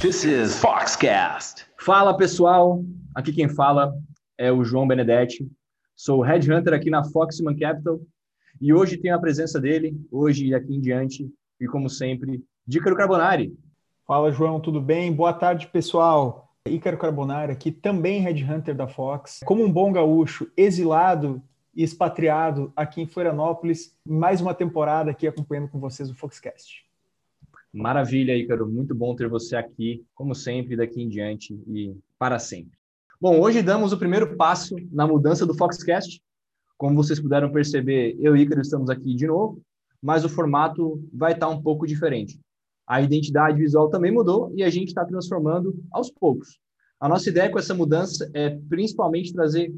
This is Foxcast. Fala pessoal, aqui quem fala é o João Benedetti. Sou headhunter aqui na Foxman Capital e hoje tenho a presença dele, hoje e aqui em diante, e como sempre, Dícaro Carbonari. Fala João, tudo bem? Boa tarde pessoal. Ícaro Carbonari aqui, também headhunter da Fox. Como um bom gaúcho, exilado e expatriado aqui em Florianópolis, mais uma temporada aqui acompanhando com vocês o Foxcast. Maravilha, Ícaro. Muito bom ter você aqui, como sempre, daqui em diante e para sempre. Bom, hoje damos o primeiro passo na mudança do Foxcast. Como vocês puderam perceber, eu e Ícaro estamos aqui de novo, mas o formato vai estar um pouco diferente. A identidade visual também mudou e a gente está transformando aos poucos. A nossa ideia com essa mudança é principalmente trazer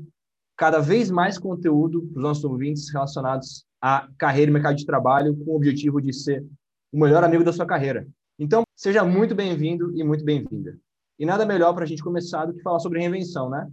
cada vez mais conteúdo para os nossos ouvintes relacionados à carreira e mercado de trabalho, com o objetivo de ser o melhor amigo da sua carreira. Então, seja muito bem-vindo e muito bem-vinda. E nada melhor para a gente começar do que falar sobre reinvenção, né?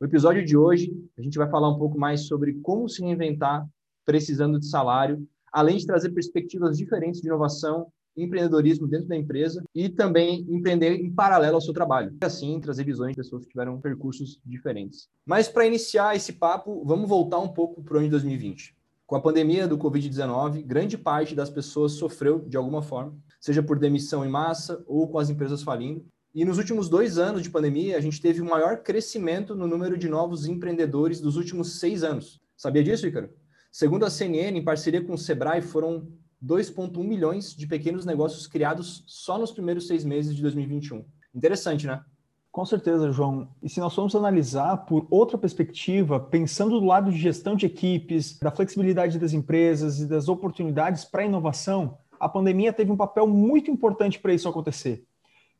O episódio de hoje, a gente vai falar um pouco mais sobre como se reinventar precisando de salário, além de trazer perspectivas diferentes de inovação empreendedorismo dentro da empresa e também empreender em paralelo ao seu trabalho. E assim, trazer visões de pessoas que tiveram percursos diferentes. Mas para iniciar esse papo, vamos voltar um pouco para o ano de 2020. Com a pandemia do Covid-19, grande parte das pessoas sofreu de alguma forma, seja por demissão em massa ou com as empresas falindo. E nos últimos dois anos de pandemia, a gente teve o maior crescimento no número de novos empreendedores dos últimos seis anos. Sabia disso, Ícaro? Segundo a CNN, em parceria com o Sebrae, foram 2,1 milhões de pequenos negócios criados só nos primeiros seis meses de 2021. Interessante, né? Com certeza, João. E se nós formos analisar por outra perspectiva, pensando do lado de gestão de equipes, da flexibilidade das empresas e das oportunidades para inovação, a pandemia teve um papel muito importante para isso acontecer.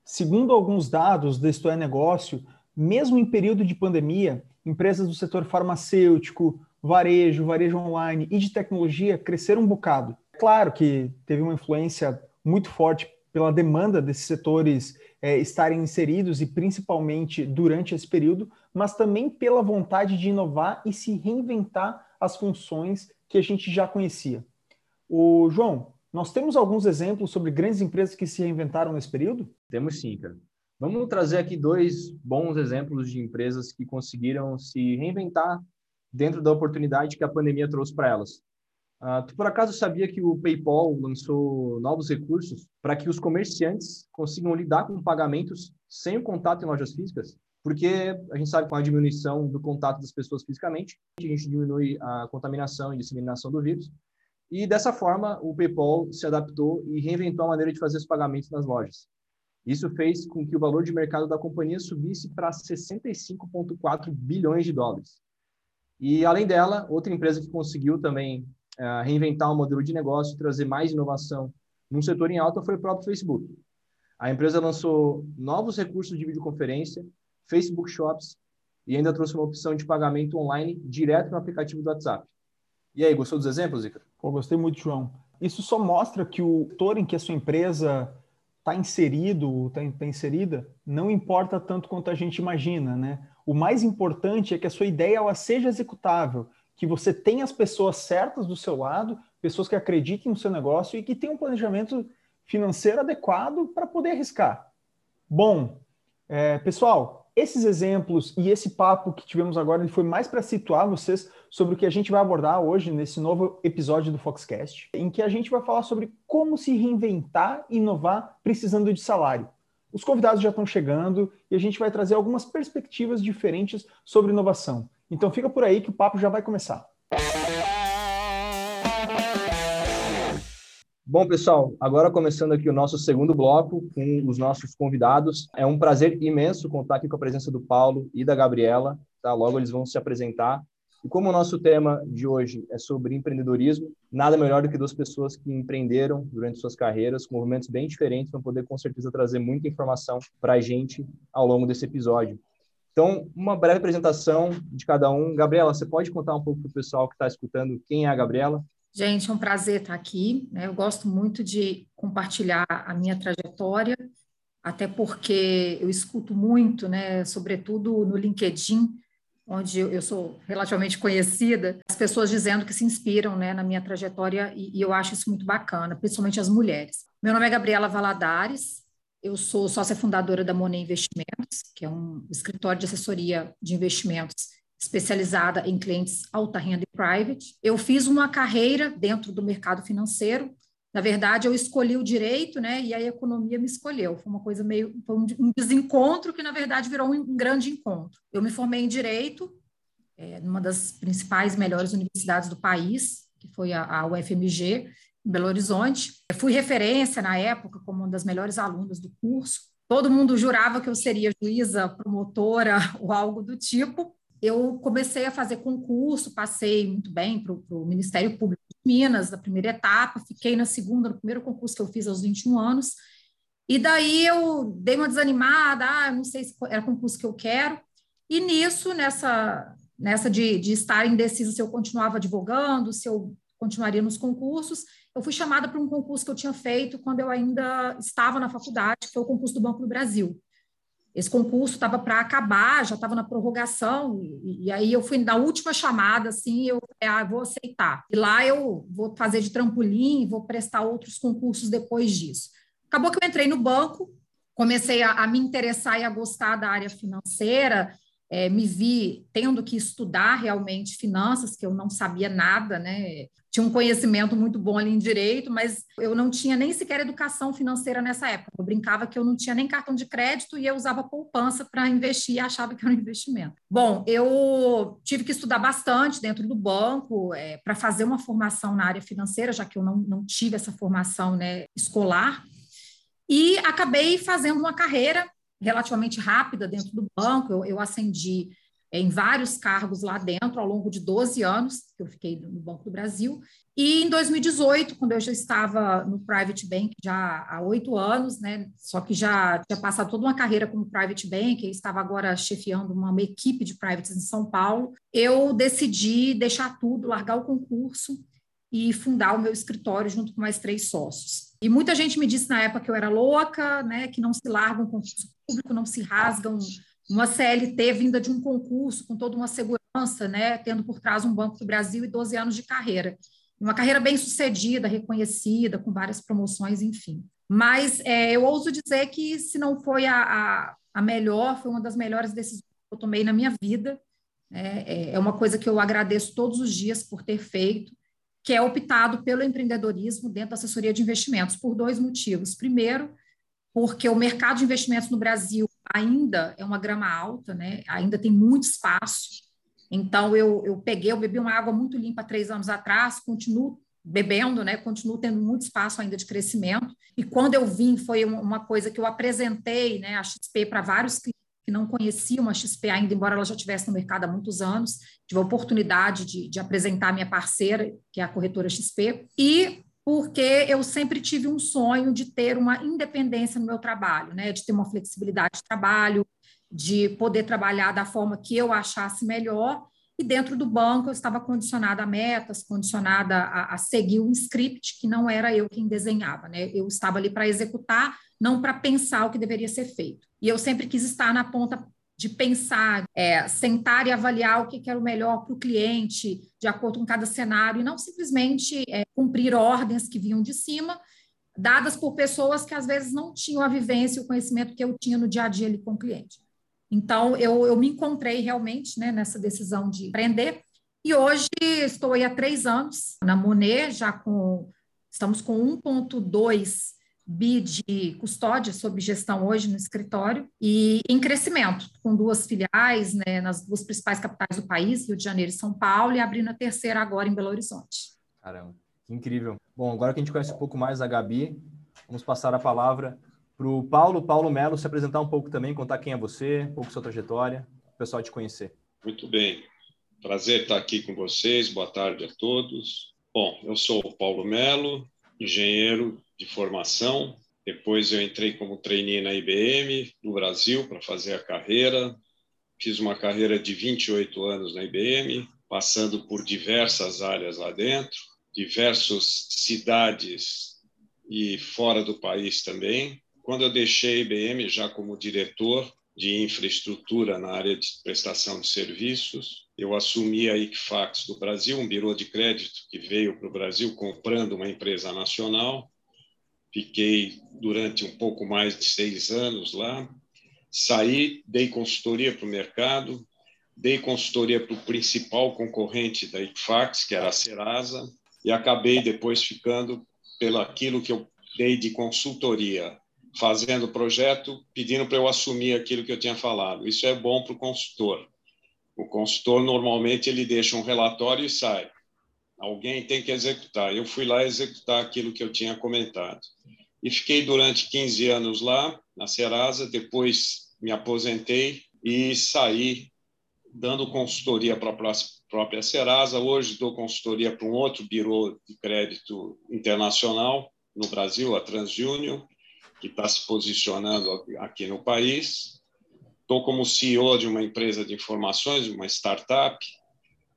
Segundo alguns dados do Isto é Negócio, mesmo em período de pandemia, empresas do setor farmacêutico, varejo, varejo online e de tecnologia cresceram um bocado. Claro que teve uma influência muito forte pela demanda desses setores é, estarem inseridos e principalmente durante esse período, mas também pela vontade de inovar e se reinventar as funções que a gente já conhecia. O João, nós temos alguns exemplos sobre grandes empresas que se reinventaram nesse período? Temos sim, cara. Vamos trazer aqui dois bons exemplos de empresas que conseguiram se reinventar dentro da oportunidade que a pandemia trouxe para elas. Uh, tu por acaso sabia que o PayPal lançou novos recursos para que os comerciantes consigam lidar com pagamentos sem o contato em lojas físicas? Porque a gente sabe que com a diminuição do contato das pessoas fisicamente, a gente diminui a contaminação e disseminação do vírus. E dessa forma, o PayPal se adaptou e reinventou a maneira de fazer os pagamentos nas lojas. Isso fez com que o valor de mercado da companhia subisse para 65,4 bilhões de dólares. E além dela, outra empresa que conseguiu também uh, reinventar o um modelo de negócio, trazer mais inovação num setor em alta foi o próprio Facebook. A empresa lançou novos recursos de videoconferência, Facebook Shops e ainda trouxe uma opção de pagamento online direto no aplicativo do WhatsApp. E aí, gostou dos exemplos, Ica? Pô, gostei muito, João. Isso só mostra que o setor em que a sua empresa está inserido, está tá inserida, não importa tanto quanto a gente imagina, né? O mais importante é que a sua ideia ela seja executável que você tenha as pessoas certas do seu lado, pessoas que acreditem no seu negócio e que tenham um planejamento financeiro adequado para poder arriscar. Bom, é, pessoal, esses exemplos e esse papo que tivemos agora foi mais para situar vocês sobre o que a gente vai abordar hoje nesse novo episódio do Foxcast, em que a gente vai falar sobre como se reinventar e inovar precisando de salário. Os convidados já estão chegando e a gente vai trazer algumas perspectivas diferentes sobre inovação. Então fica por aí que o papo já vai começar. Bom, pessoal, agora começando aqui o nosso segundo bloco com os nossos convidados. É um prazer imenso contar aqui com a presença do Paulo e da Gabriela. Tá? Logo eles vão se apresentar. E como o nosso tema de hoje é sobre empreendedorismo, nada melhor do que duas pessoas que empreenderam durante suas carreiras, com movimentos bem diferentes, vão poder com certeza trazer muita informação para a gente ao longo desse episódio. Então, uma breve apresentação de cada um. Gabriela, você pode contar um pouco para o pessoal que está escutando quem é a Gabriela? Gente, é um prazer estar aqui. Né? Eu gosto muito de compartilhar a minha trajetória até porque eu escuto muito, né, sobretudo no LinkedIn, onde eu sou relativamente conhecida, as pessoas dizendo que se inspiram né, na minha trajetória e, e eu acho isso muito bacana, principalmente as mulheres. Meu nome é Gabriela Valadares, eu sou sócia fundadora da Monet Investimentos, que é um escritório de assessoria de investimentos especializada em clientes alta renda e private. Eu fiz uma carreira dentro do mercado financeiro. Na verdade, eu escolhi o direito, né? E a economia me escolheu. Foi uma coisa meio foi um desencontro que na verdade virou um grande encontro. Eu me formei em direito, é, numa das principais melhores universidades do país, que foi a, a UFMG Belo Horizonte. Eu fui referência na época como uma das melhores alunas do curso. Todo mundo jurava que eu seria juíza, promotora ou algo do tipo. Eu comecei a fazer concurso, passei muito bem para o Ministério Público de Minas, na primeira etapa, fiquei na segunda, no primeiro concurso que eu fiz aos 21 anos. E daí eu dei uma desanimada, ah, não sei se era concurso que eu quero. E nisso, nessa, nessa de, de estar indecisa se eu continuava advogando, se eu continuaria nos concursos, eu fui chamada para um concurso que eu tinha feito quando eu ainda estava na faculdade, que foi o concurso do Banco do Brasil. Esse concurso estava para acabar, já estava na prorrogação, e, e, aí eu fui na última chamada, assim, eu falei, ah, vou aceitar. E lá eu vou fazer de trampolim, vou prestar outros concursos depois disso. Acabou que eu entrei no banco, comecei a, a me interessar e a gostar da área financeira, é, me vi tendo que estudar realmente finanças, que eu não sabia nada, né? Tinha um conhecimento muito bom ali em direito, mas eu não tinha nem sequer educação financeira nessa época. Eu brincava que eu não tinha nem cartão de crédito e eu usava poupança para investir e achava que era um investimento. Bom, eu tive que estudar bastante dentro do banco é, para fazer uma formação na área financeira, já que eu não, não tive essa formação né, escolar. E acabei fazendo uma carreira relativamente rápida dentro do banco. Eu, eu ascendi em vários cargos lá dentro ao longo de 12 anos que eu fiquei no Banco do Brasil. E em 2018, quando eu já estava no Private Bank já há oito anos, né, só que já tinha passado toda uma carreira como Private Bank, e estava agora chefiando uma, uma equipe de privates em São Paulo, eu decidi deixar tudo, largar o concurso e fundar o meu escritório junto com mais três sócios. E muita gente me disse na época que eu era louca, né, que não se larga um concurso público, não se rasga um, uma CLT vinda de um concurso com toda uma segurança, né, tendo por trás um Banco do Brasil e 12 anos de carreira. Uma carreira bem sucedida, reconhecida, com várias promoções, enfim. Mas é, eu ouso dizer que, se não foi a, a, a, melhor, foi uma das melhores decisões que eu tomei na minha vida. É, é, é uma coisa que eu agradeço todos os dias por ter feito, que é optado pelo empreendedorismo dentro da assessoria de investimentos, por dois motivos. Primeiro, porque o mercado de investimentos no Brasil ainda é uma grama alta, né? ainda tem muito espaço. Então, eu, eu peguei, eu bebi uma água muito limpa três anos atrás, continuo bebendo, né? Continuo tendo muito espaço ainda de crescimento. E quando eu vim, foi uma coisa que eu apresentei, né? A XP para vários clientes que não conheciam a XP ainda, embora ela já estivesse no mercado há muitos anos. Tive a oportunidade de, de apresentar a minha parceira, que é a corretora XP. E porque eu sempre tive um sonho de ter uma independência no meu trabalho, né? de ter uma flexibilidade de trabalho, de poder trabalhar da forma que eu achasse melhor. E dentro do banco eu estava condicionada a metas, condicionada a, a seguir um script que não era eu quem desenhava, né? Eu estava ali para executar, não para pensar o que deveria ser feito. E eu sempre quis estar na ponta de pensar, é, sentar e avaliar o que, que era o melhor para o cliente, de acordo com cada cenário, e não simplesmente é, cumprir ordens que vinham de cima, dadas por pessoas que às vezes não tinham a vivência e o conhecimento que eu tinha no dia a dia ali com o cliente. Então, eu, eu me encontrei realmente né, nessa decisão de empreender, e hoje estou aí há três anos na Monet, já com, estamos com 1,2 bi de custódia sob gestão hoje no escritório e em crescimento, com duas filiais né, nas duas principais capitais do país, Rio de Janeiro e São Paulo, e abrindo a terceira agora em Belo Horizonte. Caramba, que incrível. Bom, agora que a gente conhece um pouco mais a Gabi, vamos passar a palavra para o Paulo, Paulo Melo, se apresentar um pouco também, contar quem é você, um pouco sua trajetória, o pessoal te conhecer. Muito bem. Prazer estar aqui com vocês. Boa tarde a todos. Bom, eu sou o Paulo Melo, engenheiro de formação. Depois eu entrei como trainee na IBM no Brasil para fazer a carreira. Fiz uma carreira de 28 anos na IBM, passando por diversas áreas lá dentro, diversas cidades e fora do país também. quando eu deixei a IBM já como diretor de infraestrutura na área de prestação de serviços, eu assumi a Equifax do Brasil, um birô de crédito que veio para o Brasil comprando uma empresa nacional. Fiquei durante um pouco mais de seis anos lá. Saí, dei consultoria para o mercado, dei consultoria para o principal concorrente da Equifax, que era a Serasa, e acabei depois ficando pelo aquilo que eu dei de consultoria, fazendo o projeto, pedindo para eu assumir aquilo que eu tinha falado. Isso é bom para o consultor. O consultor normalmente ele deixa um relatório e sai. Alguém tem que executar. Eu fui lá executar aquilo que eu tinha comentado. E fiquei durante 15 anos lá, na Serasa, depois me aposentei e saí dando consultoria para a própria Serasa. Hoje dou consultoria para um outro birô de crédito internacional no Brasil, a TransJunior, que está se posicionando aqui no país. Estou como CEO de uma empresa de informações, uma startup,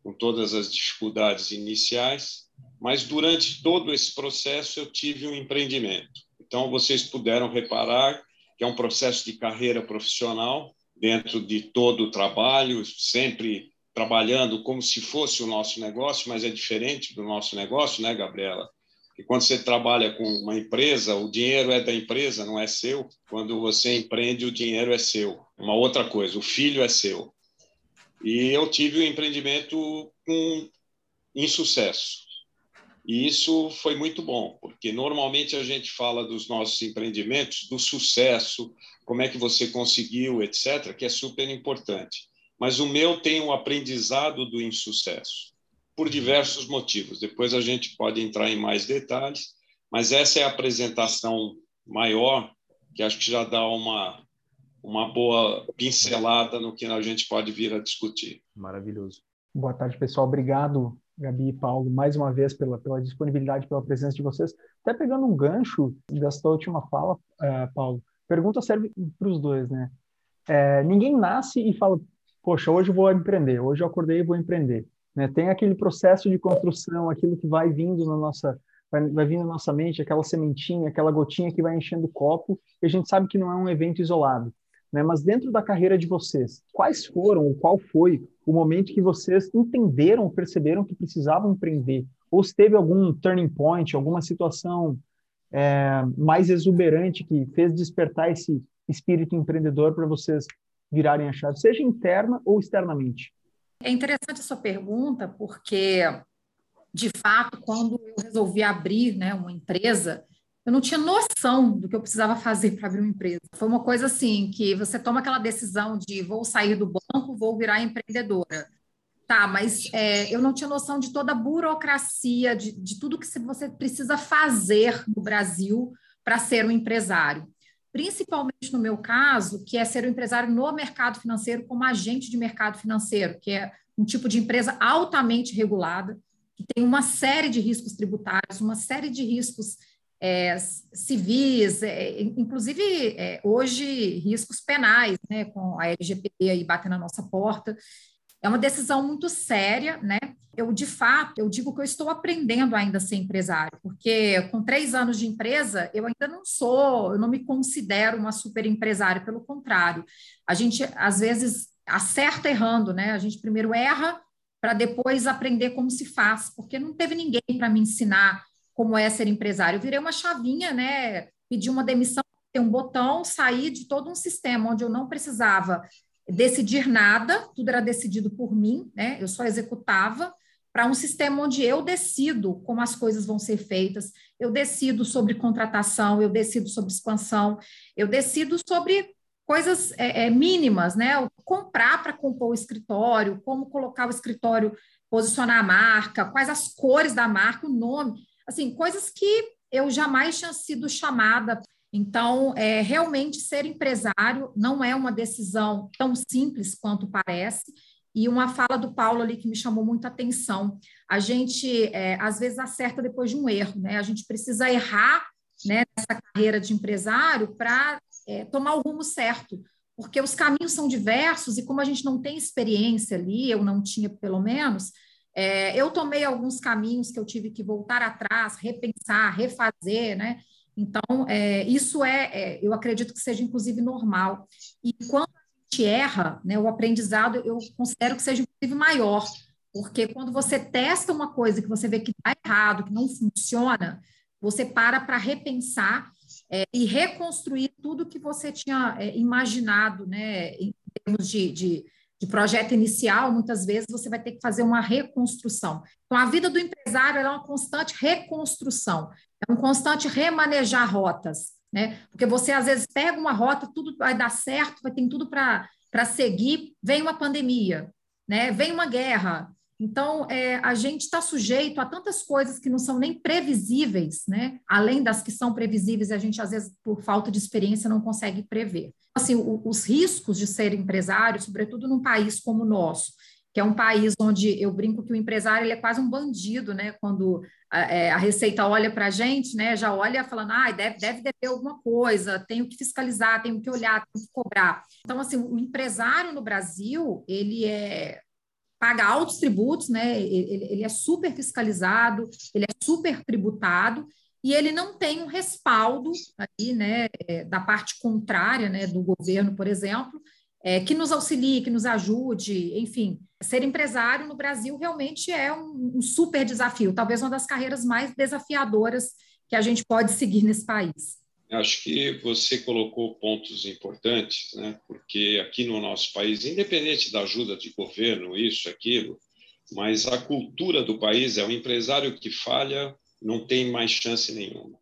com todas as dificuldades iniciais, mas durante todo esse processo eu tive um empreendimento. Então, vocês puderam reparar que é um processo de carreira profissional dentro de todo o trabalho, sempre trabalhando como se fosse o nosso negócio, mas é diferente do nosso negócio, né, Gabriela? E quando você trabalha com uma empresa, o dinheiro é da empresa, não é seu. Quando você empreende, o dinheiro é seu. Uma outra coisa, o filho é seu. E eu tive um empreendimento com insucesso. E isso foi muito bom, porque normalmente a gente fala dos nossos empreendimentos, do sucesso, como é que você conseguiu, etc., que é super importante. Mas o meu tem um aprendizado do insucesso por diversos motivos. Depois a gente pode entrar em mais detalhes, mas essa é a apresentação maior, que acho que já dá uma, uma boa pincelada no que a gente pode vir a discutir. Maravilhoso. Boa tarde, pessoal. Obrigado, Gabi e Paulo, mais uma vez pela, pela disponibilidade, pela presença de vocês. Até pegando um gancho dessa última fala, uh, Paulo, pergunta serve para os dois, né? É, ninguém nasce e fala, poxa, hoje eu vou empreender, hoje eu acordei e vou empreender. Né? Tem aquele processo de construção, aquilo que vai vindo na nossa vai, vai vindo na nossa mente, aquela sementinha, aquela gotinha que vai enchendo o copo, e a gente sabe que não é um evento isolado. Né? Mas dentro da carreira de vocês, quais foram, ou qual foi o momento que vocês entenderam, perceberam que precisavam empreender? Ou se teve algum turning point, alguma situação é, mais exuberante que fez despertar esse espírito empreendedor para vocês virarem a chave, seja interna ou externamente? É interessante a sua pergunta, porque, de fato, quando eu resolvi abrir né, uma empresa, eu não tinha noção do que eu precisava fazer para abrir uma empresa. Foi uma coisa assim, que você toma aquela decisão de vou sair do banco, vou virar empreendedora. Tá, mas é, eu não tinha noção de toda a burocracia, de, de tudo que você precisa fazer no Brasil para ser um empresário principalmente no meu caso, que é ser um empresário no mercado financeiro como agente de mercado financeiro, que é um tipo de empresa altamente regulada, que tem uma série de riscos tributários, uma série de riscos é, civis, é, inclusive é, hoje riscos penais, né, com a LGPD aí batendo na nossa porta. É uma decisão muito séria, né? Eu, de fato, eu digo que eu estou aprendendo ainda a ser empresário, porque com três anos de empresa, eu ainda não sou, eu não me considero uma super empresária, pelo contrário. A gente, às vezes, acerta errando, né? A gente primeiro erra para depois aprender como se faz, porque não teve ninguém para me ensinar como é ser empresário. Eu virei uma chavinha, né? Pedi uma demissão, ter um botão, saí de todo um sistema onde eu não precisava decidir nada, tudo era decidido por mim, né? Eu só executava para um sistema onde eu decido como as coisas vão ser feitas, eu decido sobre contratação, eu decido sobre expansão, eu decido sobre coisas é, é, mínimas, né? Comprar para compor o escritório, como colocar o escritório, posicionar a marca, quais as cores da marca, o nome, assim, coisas que eu jamais tinha sido chamada então, é, realmente ser empresário não é uma decisão tão simples quanto parece. E uma fala do Paulo ali que me chamou muita atenção. A gente, é, às vezes, acerta depois de um erro, né? A gente precisa errar né, nessa carreira de empresário para é, tomar o rumo certo, porque os caminhos são diversos e como a gente não tem experiência ali, eu não tinha pelo menos, é, eu tomei alguns caminhos que eu tive que voltar atrás, repensar, refazer, né? Então, é, isso é, é, eu acredito que seja inclusive normal. E quando a gente erra, né, o aprendizado eu considero que seja inclusive maior, porque quando você testa uma coisa que você vê que está errado, que não funciona, você para para repensar é, e reconstruir tudo que você tinha é, imaginado, né, em termos de, de, de, projeto inicial, muitas vezes você vai ter que fazer uma reconstrução. Então, a vida do empresário é uma constante reconstrução, é um constante remanejar rotas, né? Porque você, às vezes, pega uma rota, tudo vai dar certo, vai ter tudo para seguir, vem uma pandemia, né? vem uma guerra, então, é, a gente está sujeito a tantas coisas que não são nem previsíveis, né? Além das que são previsíveis, a gente, às vezes, por falta de experiência, não consegue prever. Assim, o, os riscos de ser empresário, sobretudo num país como o nosso, que é um país onde eu brinco que o empresário ele é quase um bandido, né? Quando a, é, a Receita olha para a gente, né? Já olha falando, ah, deve, deve dever alguma coisa, tenho que fiscalizar, tenho que olhar, tenho que cobrar. Então, assim, o empresário no Brasil, ele é paga altos tributos, né? Ele, ele, é super fiscalizado, ele é super tributado e ele não tem um respaldo aí, né, é, da parte contrária, né, do governo, por exemplo, é, que nos auxilie, que nos ajude, enfim. Ser empresário no Brasil realmente é um, um super desafio, talvez uma das carreiras mais desafiadoras que a gente pode seguir nesse país. Acho que você colocou pontos importantes, né? porque aqui no nosso país, independente da ajuda de governo, isso, aquilo, mas a cultura do país é o empresário que falha não tem mais chance nenhuma.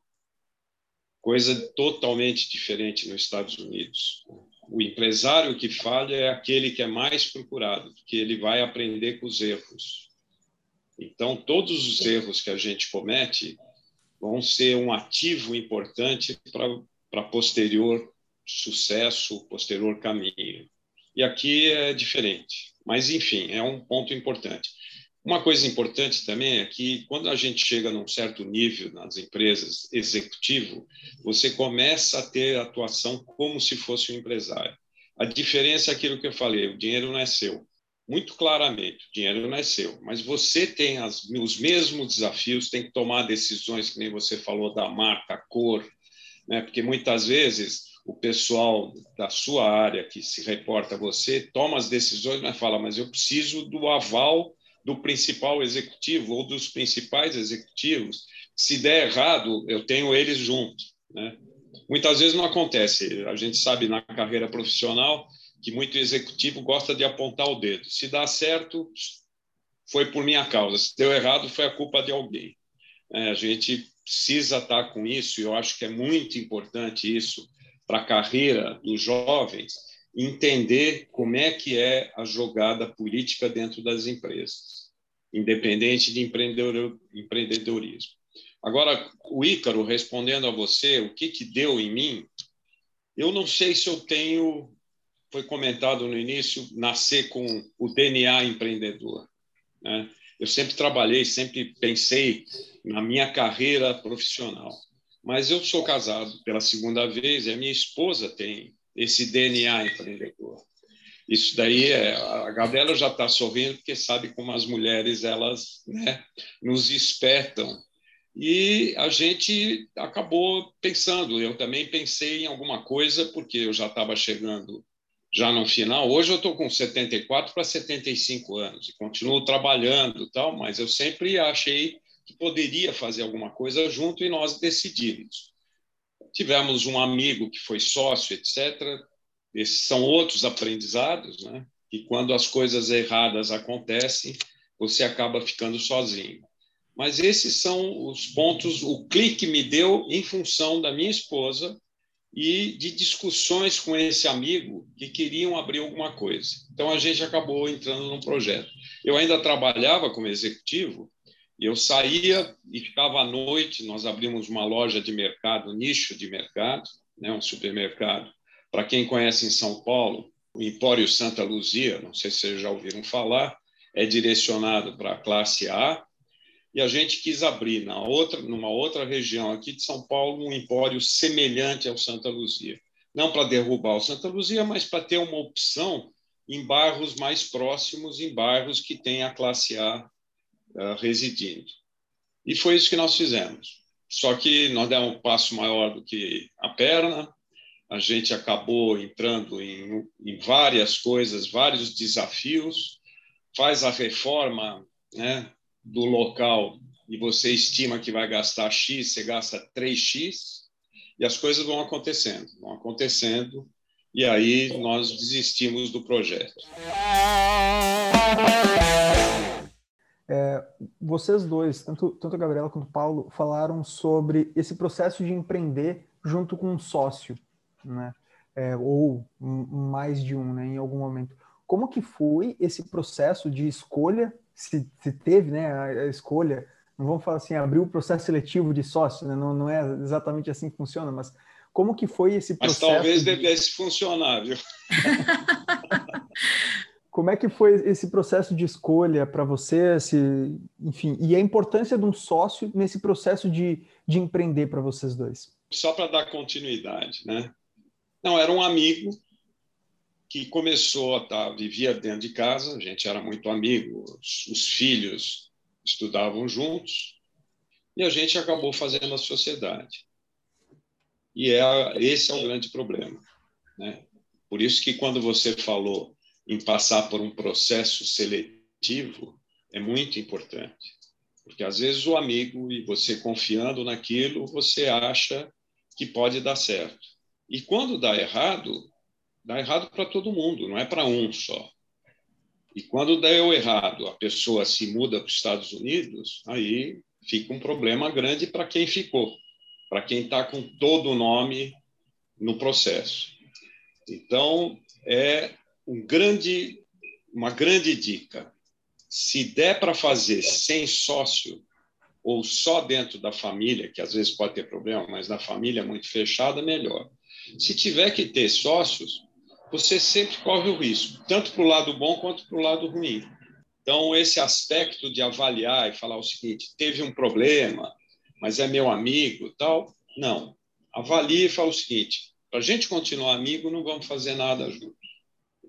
Coisa totalmente diferente nos Estados Unidos. O empresário que falha é aquele que é mais procurado, porque ele vai aprender com os erros. Então, todos os erros que a gente comete, vão ser um ativo importante para posterior sucesso, posterior caminho. E aqui é diferente, mas enfim, é um ponto importante. Uma coisa importante também é que quando a gente chega num certo nível nas empresas executivo, você começa a ter atuação como se fosse um empresário. A diferença é aquilo que eu falei, o dinheiro não é seu muito claramente: o dinheiro não é seu, mas você tem as, os mesmos desafios, tem que tomar decisões, que nem você falou da marca, cor, né? porque muitas vezes o pessoal da sua área que se reporta a você toma as decisões, mas fala: mas eu preciso do aval do principal executivo ou dos principais executivos. Se der errado, eu tenho eles juntos. Né? Muitas vezes não acontece. A gente sabe na carreira profissional que muito executivo gosta de apontar o dedo. Se dá certo, foi por minha causa. Se deu errado, foi a culpa de alguém. É, a gente precisa estar com isso, e eu acho que é muito importante isso para a carreira dos jovens, entender como é que é a jogada política dentro das empresas, independente de empreendedorismo. Agora, o Ícaro, respondendo a você, o que, que deu em mim, eu não sei se eu tenho foi comentado no início, nascer com o DNA empreendedor. Né? Eu sempre trabalhei, sempre pensei na minha carreira profissional. Mas eu sou casado pela segunda vez e a minha esposa tem esse DNA empreendedor. Isso daí é a Gabriela já está sorrindo porque sabe como as mulheres elas né, nos espertam e a gente acabou pensando. Eu também pensei em alguma coisa porque eu já estava chegando já no final. Hoje eu estou com 74 para 75 anos e continuo trabalhando, tal, mas eu sempre achei que poderia fazer alguma coisa junto e nós decidimos. Tivemos um amigo que foi sócio, etc. Esses são outros aprendizados, né? E quando as coisas erradas acontecem, você acaba ficando sozinho. Mas esses são os pontos, o clique me deu em função da minha esposa, e de discussões com esse amigo que queriam abrir alguma coisa. Então a gente acabou entrando num projeto. Eu ainda trabalhava como executivo, eu saía e ficava à noite. Nós abrimos uma loja de mercado, nicho de mercado, né, um supermercado. Para quem conhece em São Paulo, o Empório Santa Luzia, não sei se vocês já ouviram falar, é direcionado para a classe A e a gente quis abrir na outra, numa outra região aqui de São Paulo um empório semelhante ao Santa Luzia. Não para derrubar o Santa Luzia, mas para ter uma opção em bairros mais próximos, em bairros que têm a classe A uh, residindo. E foi isso que nós fizemos. Só que nós demos um passo maior do que a perna, a gente acabou entrando em, em várias coisas, vários desafios, faz a reforma né, do local e você estima que vai gastar X, você gasta 3X, e as coisas vão acontecendo, vão acontecendo, e aí nós desistimos do projeto. É, vocês dois, tanto, tanto a Gabriela quanto o Paulo, falaram sobre esse processo de empreender junto com um sócio, né? É, ou mais de um, né, em algum momento. Como que foi esse processo de escolha, se, se teve né, a, a, escolha, não vamos falar assim, abrir o processo seletivo de sócio, né, não, não é exatamente assim que funciona, mas como que foi esse processo? Mas talvez de... devesse funcionar, viu? Como é que foi esse processo de escolha para você, se, enfim, e a importância de um sócio nesse processo de, de empreender para vocês dois? Só para dar continuidade, né? Não, era um amigo que começou a estar, tá, vivia dentro de casa, a gente era muito amigo, os, os filhos estudavam juntos, e a gente acabou fazendo a sociedade. E é, esse é o grande problema. Né? Por isso que quando você falou em passar por um processo seletivo é muito importante. Porque às vezes o amigo e você confiando naquilo, você acha que pode dar certo. E quando dá errado, dá errado para todo mundo, não é para um só. E quando deu errado, a pessoa se muda para os Estados Unidos, aí fica um problema grande para quem ficou, para quem está com todo o nome no processo. Então, é um grande, uma grande dica. Se der para fazer sem sócio ou só dentro da família, que às vezes pode ter problema, mas na família muito fechada, melhor. Se tiver que ter sócios, você sempre corre o risco, tanto para o lado bom quanto para o lado ruim. Então, esse aspecto de avaliar e falar o seguinte: teve um problema, mas é meu amigo, tal, não. Avalie e fala o seguinte: para a gente continuar amigo, não vamos fazer nada junto.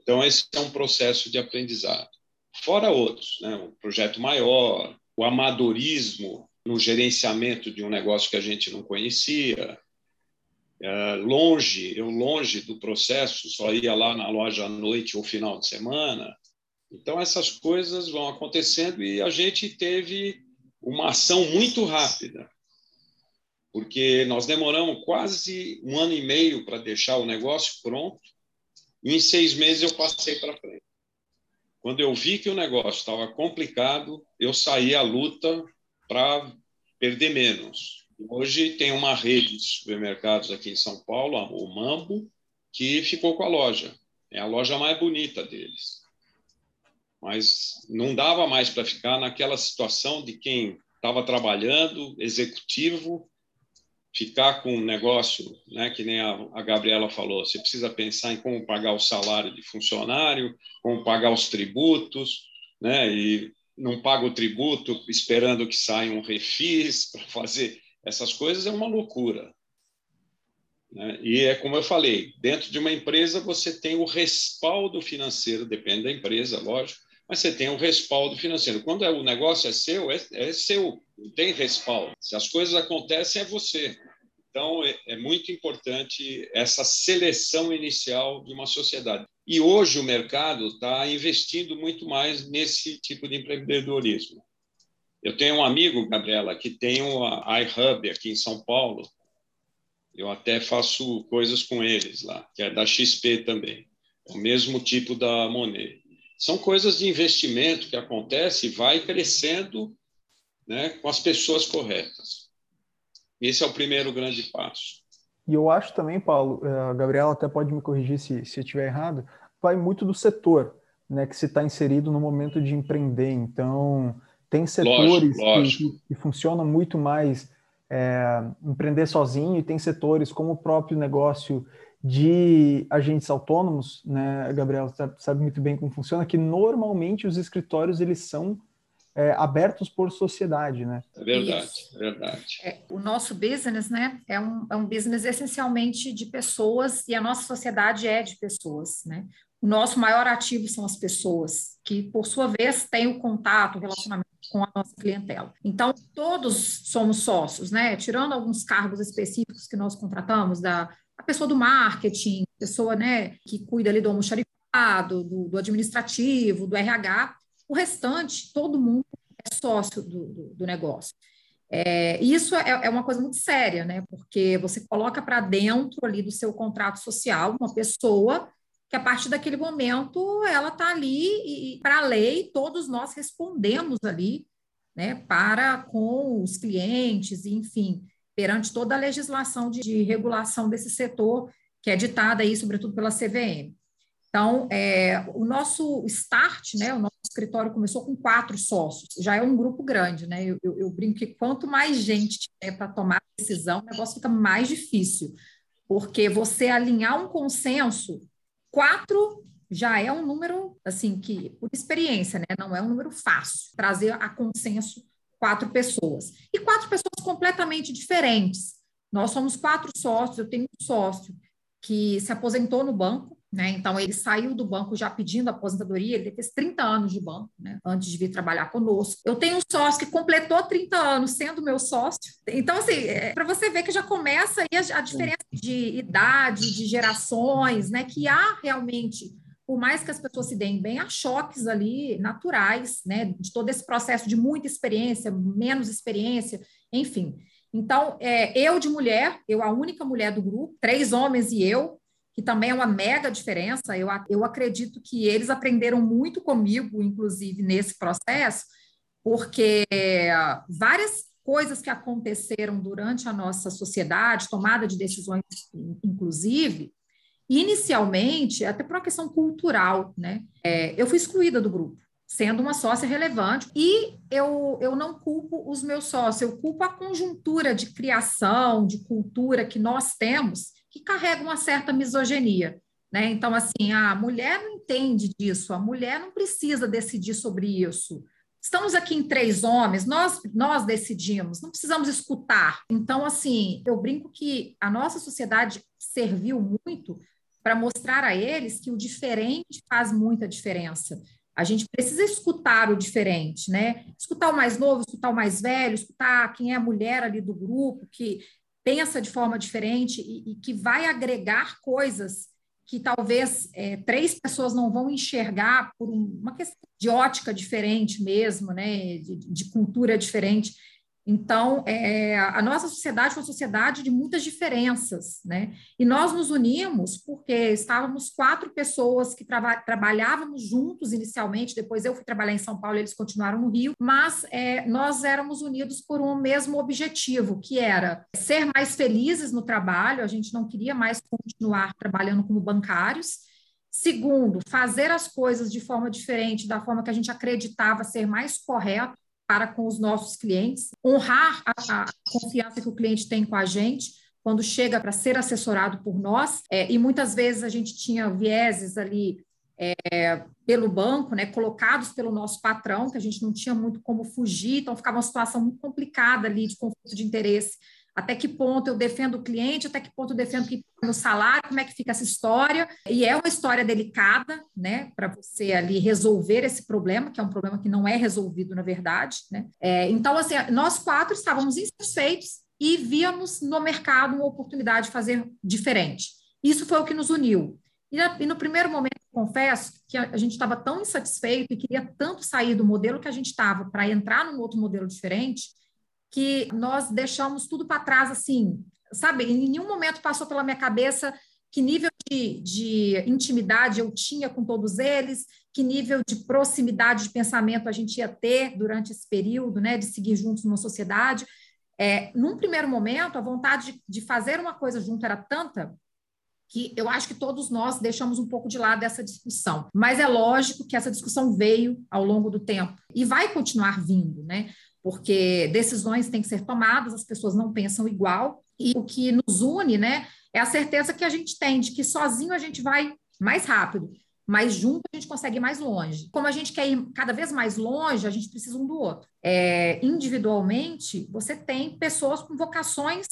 Então, esse é um processo de aprendizado. Fora outros, né? um projeto maior, o amadorismo no gerenciamento de um negócio que a gente não conhecia, é, longe, eu longe do processo, só ia lá na loja à noite ou final de semana. Então, essas coisas vão acontecendo e a gente teve uma ação muito rápida, porque nós demoramos quase um ano e meio para deixar o negócio pronto em seis meses eu passei para frente. Quando eu vi que o negócio estava complicado, eu saí à luta para perder menos. Hoje tem uma rede de supermercados aqui em São Paulo, o Mambo, que ficou com a loja. É a loja mais bonita deles. Mas não dava mais para ficar naquela situação de quem estava trabalhando, executivo, ficar com um negócio, né, que nem a, a, Gabriela falou, você precisa pensar em como pagar o salário de funcionário, como pagar os tributos, né, e não paga o tributo esperando que saia um refis para fazer essas coisas é uma loucura. Né? E é como eu falei, dentro de uma empresa você tem o respaldo financeiro, depende da empresa, lógico, mas você tem o respaldo financeiro. Quando é, o negócio é seu, é, é seu, não tem respaldo. Se as coisas acontecem, é você. Então, é, é muito importante essa seleção inicial de uma sociedade. E hoje o mercado está investindo muito mais nesse tipo de empreendedorismo. Eu tenho um amigo, Gabriela, que tem a iHub aqui em São Paulo. Eu até faço coisas com eles lá, que é da XP também. É o mesmo tipo da Monet são coisas de investimento que acontece e vai crescendo né, com as pessoas corretas. Esse é o primeiro grande passo. E eu acho também, Paulo, eh, a Gabriela até pode me corrigir se, se eu estiver errado, vai muito do setor né, que se está inserido no momento de empreender. Então, tem setores lógico, lógico. Que, que, funcionam muito mais é, empreender sozinho e tem setores como o próprio negócio de agentes autônomos, né, Gabriel sabe, sabe, muito bem como funciona, que normalmente os escritórios eles são é, abertos por sociedade, né? É verdade, é verdade. É, o nosso business, né, é um, é um business essencialmente de pessoas e a nossa sociedade é de pessoas, né? o nosso maior ativo são as pessoas, que, por sua vez, têm o contato, o relacionamento com a nossa clientela. Então, todos somos sócios, né? Tirando alguns cargos específicos que nós contratamos, da a pessoa do marketing, pessoa né, que cuida ali do almoxarifado, do, do administrativo, do RH, o restante, todo mundo é sócio do, do, do negócio. É, isso é, é, uma coisa muito séria, né? Porque você coloca para dentro ali do seu contrato social uma pessoa que a partir daquele momento ela está ali e para a lei todos nós respondemos ali, né, para com os clientes, enfim, perante toda a legislação de, de regulação desse setor que é ditada aí, sobretudo pela CVM. Então, é, o nosso start, né, o nosso escritório começou com quatro sócios, já é um grupo grande, né? Eu, eu, eu brinco que quanto mais gente tiver para tomar decisão, o negócio fica mais difícil, porque você alinhar um consenso Quatro já é um número, assim, que, por experiência, né, não é um número fácil, trazer a consenso quatro pessoas. E quatro pessoas completamente diferentes. Nós somos quatro sócios, eu tenho um sócio que se aposentou no banco, né? Então, ele saiu do banco já pedindo aposentadoria, ele fez 30 anos de banco, né? antes de vir trabalhar conosco. Eu tenho um sócio que completou 30 anos sendo meu sócio. Então, assim, é, para você ver que já começa aí a, a diferença de idade, de gerações, né? que há realmente por mais que as pessoas se deem bem, há choques ali naturais, né, de todo esse processo de muita experiência, menos experiência, enfim. Então, é, eu de mulher, eu a única mulher do grupo, três homens e eu, que também é uma mega diferença. Eu, eu acredito que eles aprenderam muito comigo, inclusive, nesse processo, porque várias coisas que aconteceram durante a nossa sociedade, tomada de decisões, inclusive, inicialmente, até por uma questão cultural, né? É, eu fui excluída do grupo, sendo uma sócia relevante, e eu, eu não culpo os meus sócios, eu culpo a conjuntura de criação, de cultura que nós temos, que carrega uma certa misoginia. Né? Então, assim, a mulher não entende disso, a mulher não precisa decidir sobre isso. Estamos aqui em três homens, nós, nós decidimos, não precisamos escutar. Então, assim, eu brinco que a nossa sociedade serviu muito para mostrar a eles que o diferente faz muita diferença. A gente precisa escutar o diferente, né? Escutar o mais novo, escutar o mais velho, escutar quem é a mulher ali do grupo, que pensa de forma diferente e, e que vai agregar coisas que talvez é, três pessoas não vão enxergar por uma questão de ótica diferente mesmo, né, de, de cultura diferente. Então, é, a nossa sociedade é uma sociedade de muitas diferenças, né? E nós nos unimos porque estávamos quatro pessoas que trava, trabalhávamos juntos inicialmente, depois eu fui trabalhar em São Paulo, eles continuaram no Rio, mas é, nós éramos unidos por um mesmo objetivo, que era ser mais felizes no trabalho, a gente não queria mais continuar trabalhando como bancários, Segundo, fazer as coisas de forma diferente, da forma que a gente acreditava ser mais correto para com os nossos clientes, honrar a, a confiança que o cliente tem com a gente, quando chega para ser assessorado por nós, é, e muitas vezes a gente tinha vieses ali é, pelo banco, né, colocados pelo nosso patrão, que a gente não tinha muito como fugir, então ficava uma situação muito complicada ali de conflito de interesse até que ponto eu defendo o cliente, até que ponto eu defendo no salário, como é que fica essa história. E é uma história delicada, né, para você ali resolver esse problema, que é um problema que não é resolvido, na verdade, né. É, então, assim, nós quatro estávamos insatisfeitos e víamos no mercado uma oportunidade de fazer diferente. Isso foi o que nos uniu. E, no primeiro momento, confesso que a gente estava tão insatisfeito e queria tanto sair do modelo que a gente estava para entrar num outro modelo diferente, que nós deixamos tudo para trás, assim, sabe? Em nenhum momento passou pela minha cabeça que nível de, de, intimidade eu tinha com todos eles, que nível de proximidade de pensamento a gente ia ter durante esse período, né, de seguir juntos numa sociedade. É, num primeiro momento, a vontade de, de fazer uma coisa junto era tanta que eu acho que todos nós deixamos um pouco de lado essa discussão. Mas é lógico que essa discussão veio ao longo do tempo e vai continuar vindo, né? Porque decisões têm que ser tomadas, as pessoas não pensam igual, e o que nos une, né, é a certeza que a gente tem de que sozinho a gente vai mais rápido, mas junto a gente consegue ir mais longe. Como a gente quer ir cada vez mais longe, a gente precisa um do outro. É, individualmente, você tem pessoas com vocações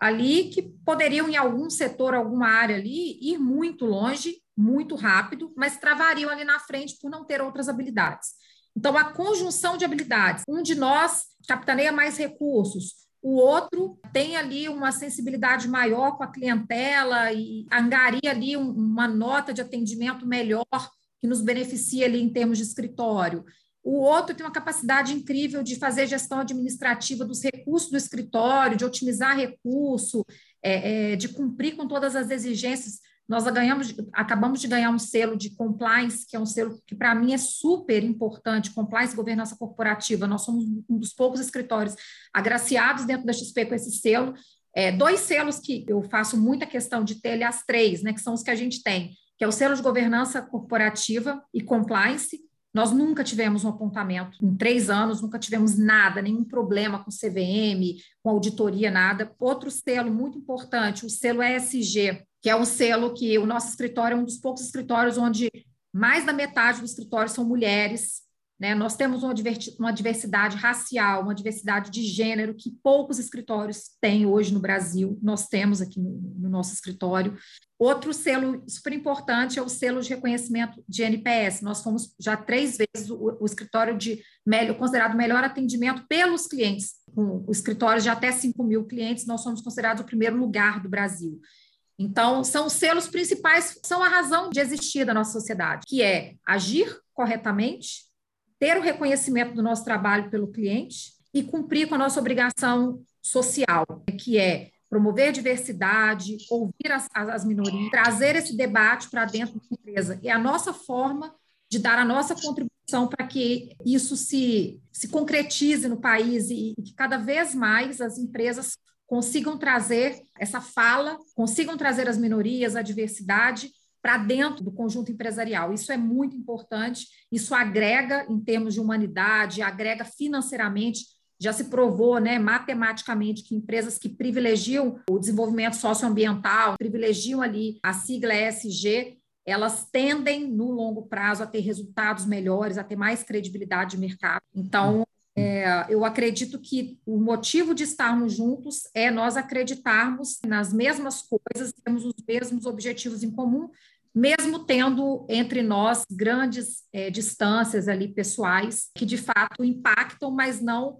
ali que poderiam, em algum setor, alguma área ali, ir muito longe muito rápido, mas travariam ali na frente por não ter outras habilidades. Então, a conjunção de habilidades, um de nós capitaneia mais recursos, o outro tem ali uma sensibilidade maior com a clientela e angaria ali uma nota de atendimento melhor que nos beneficia ali em termos de escritório. O outro tem uma capacidade incrível de fazer gestão administrativa dos recursos do escritório, de otimizar recurso, é, é, de cumprir com todas as exigências nós ganhamos, acabamos de ganhar um selo de compliance, que é um selo que para mim é super importante, compliance governança corporativa. Nós somos um dos poucos escritórios agraciados dentro da XP com esse selo. É, dois selos que eu faço muita questão de ter, aliás, três, né, que são os que a gente tem, que é o selo de governança corporativa e compliance. Nós nunca tivemos um apontamento, em três anos, nunca tivemos nada, nenhum problema com CVM, com auditoria, nada. Outro selo muito importante, o selo ESG, que é um selo que o nosso escritório é um dos poucos escritórios onde mais da metade do escritório são mulheres. Né? Nós temos uma, diversidade racial, uma diversidade de gênero que poucos escritórios têm hoje no Brasil. Nós temos aqui no, no nosso escritório. Outro selo super importante é o selo de reconhecimento de NPS. Nós fomos já três vezes o, o escritório de melhor, considerado melhor atendimento pelos clientes. Com o escritório de até 5 mil clientes, nós somos considerados o primeiro lugar do Brasil. Então, são os selos principais, são a razão de existir da nossa sociedade, que é agir corretamente, ter o reconhecimento do nosso trabalho pelo cliente e cumprir com a nossa obrigação social, que é promover diversidade, ouvir as, as minorias, trazer esse debate para dentro da empresa. É a nossa forma de dar a nossa contribuição para que isso se, se concretize no país e, e que cada vez mais as empresas consigam trazer essa fala, consigam trazer as minorias, a diversidade para dentro do conjunto empresarial. Isso é muito importante, isso agrega em termos de humanidade, agrega financeiramente. Já se provou, né, matematicamente, que empresas que privilegiam o desenvolvimento socioambiental, privilegiam ali a sigla ESG, elas tendem, no longo prazo, a ter resultados melhores, a ter mais credibilidade de mercado. Então, é, eu acredito que o motivo de estarmos juntos é nós acreditarmos nas mesmas coisas, temos os mesmos objetivos em comum, mesmo tendo entre nós grandes é, distâncias ali pessoais que de fato impactam, mas não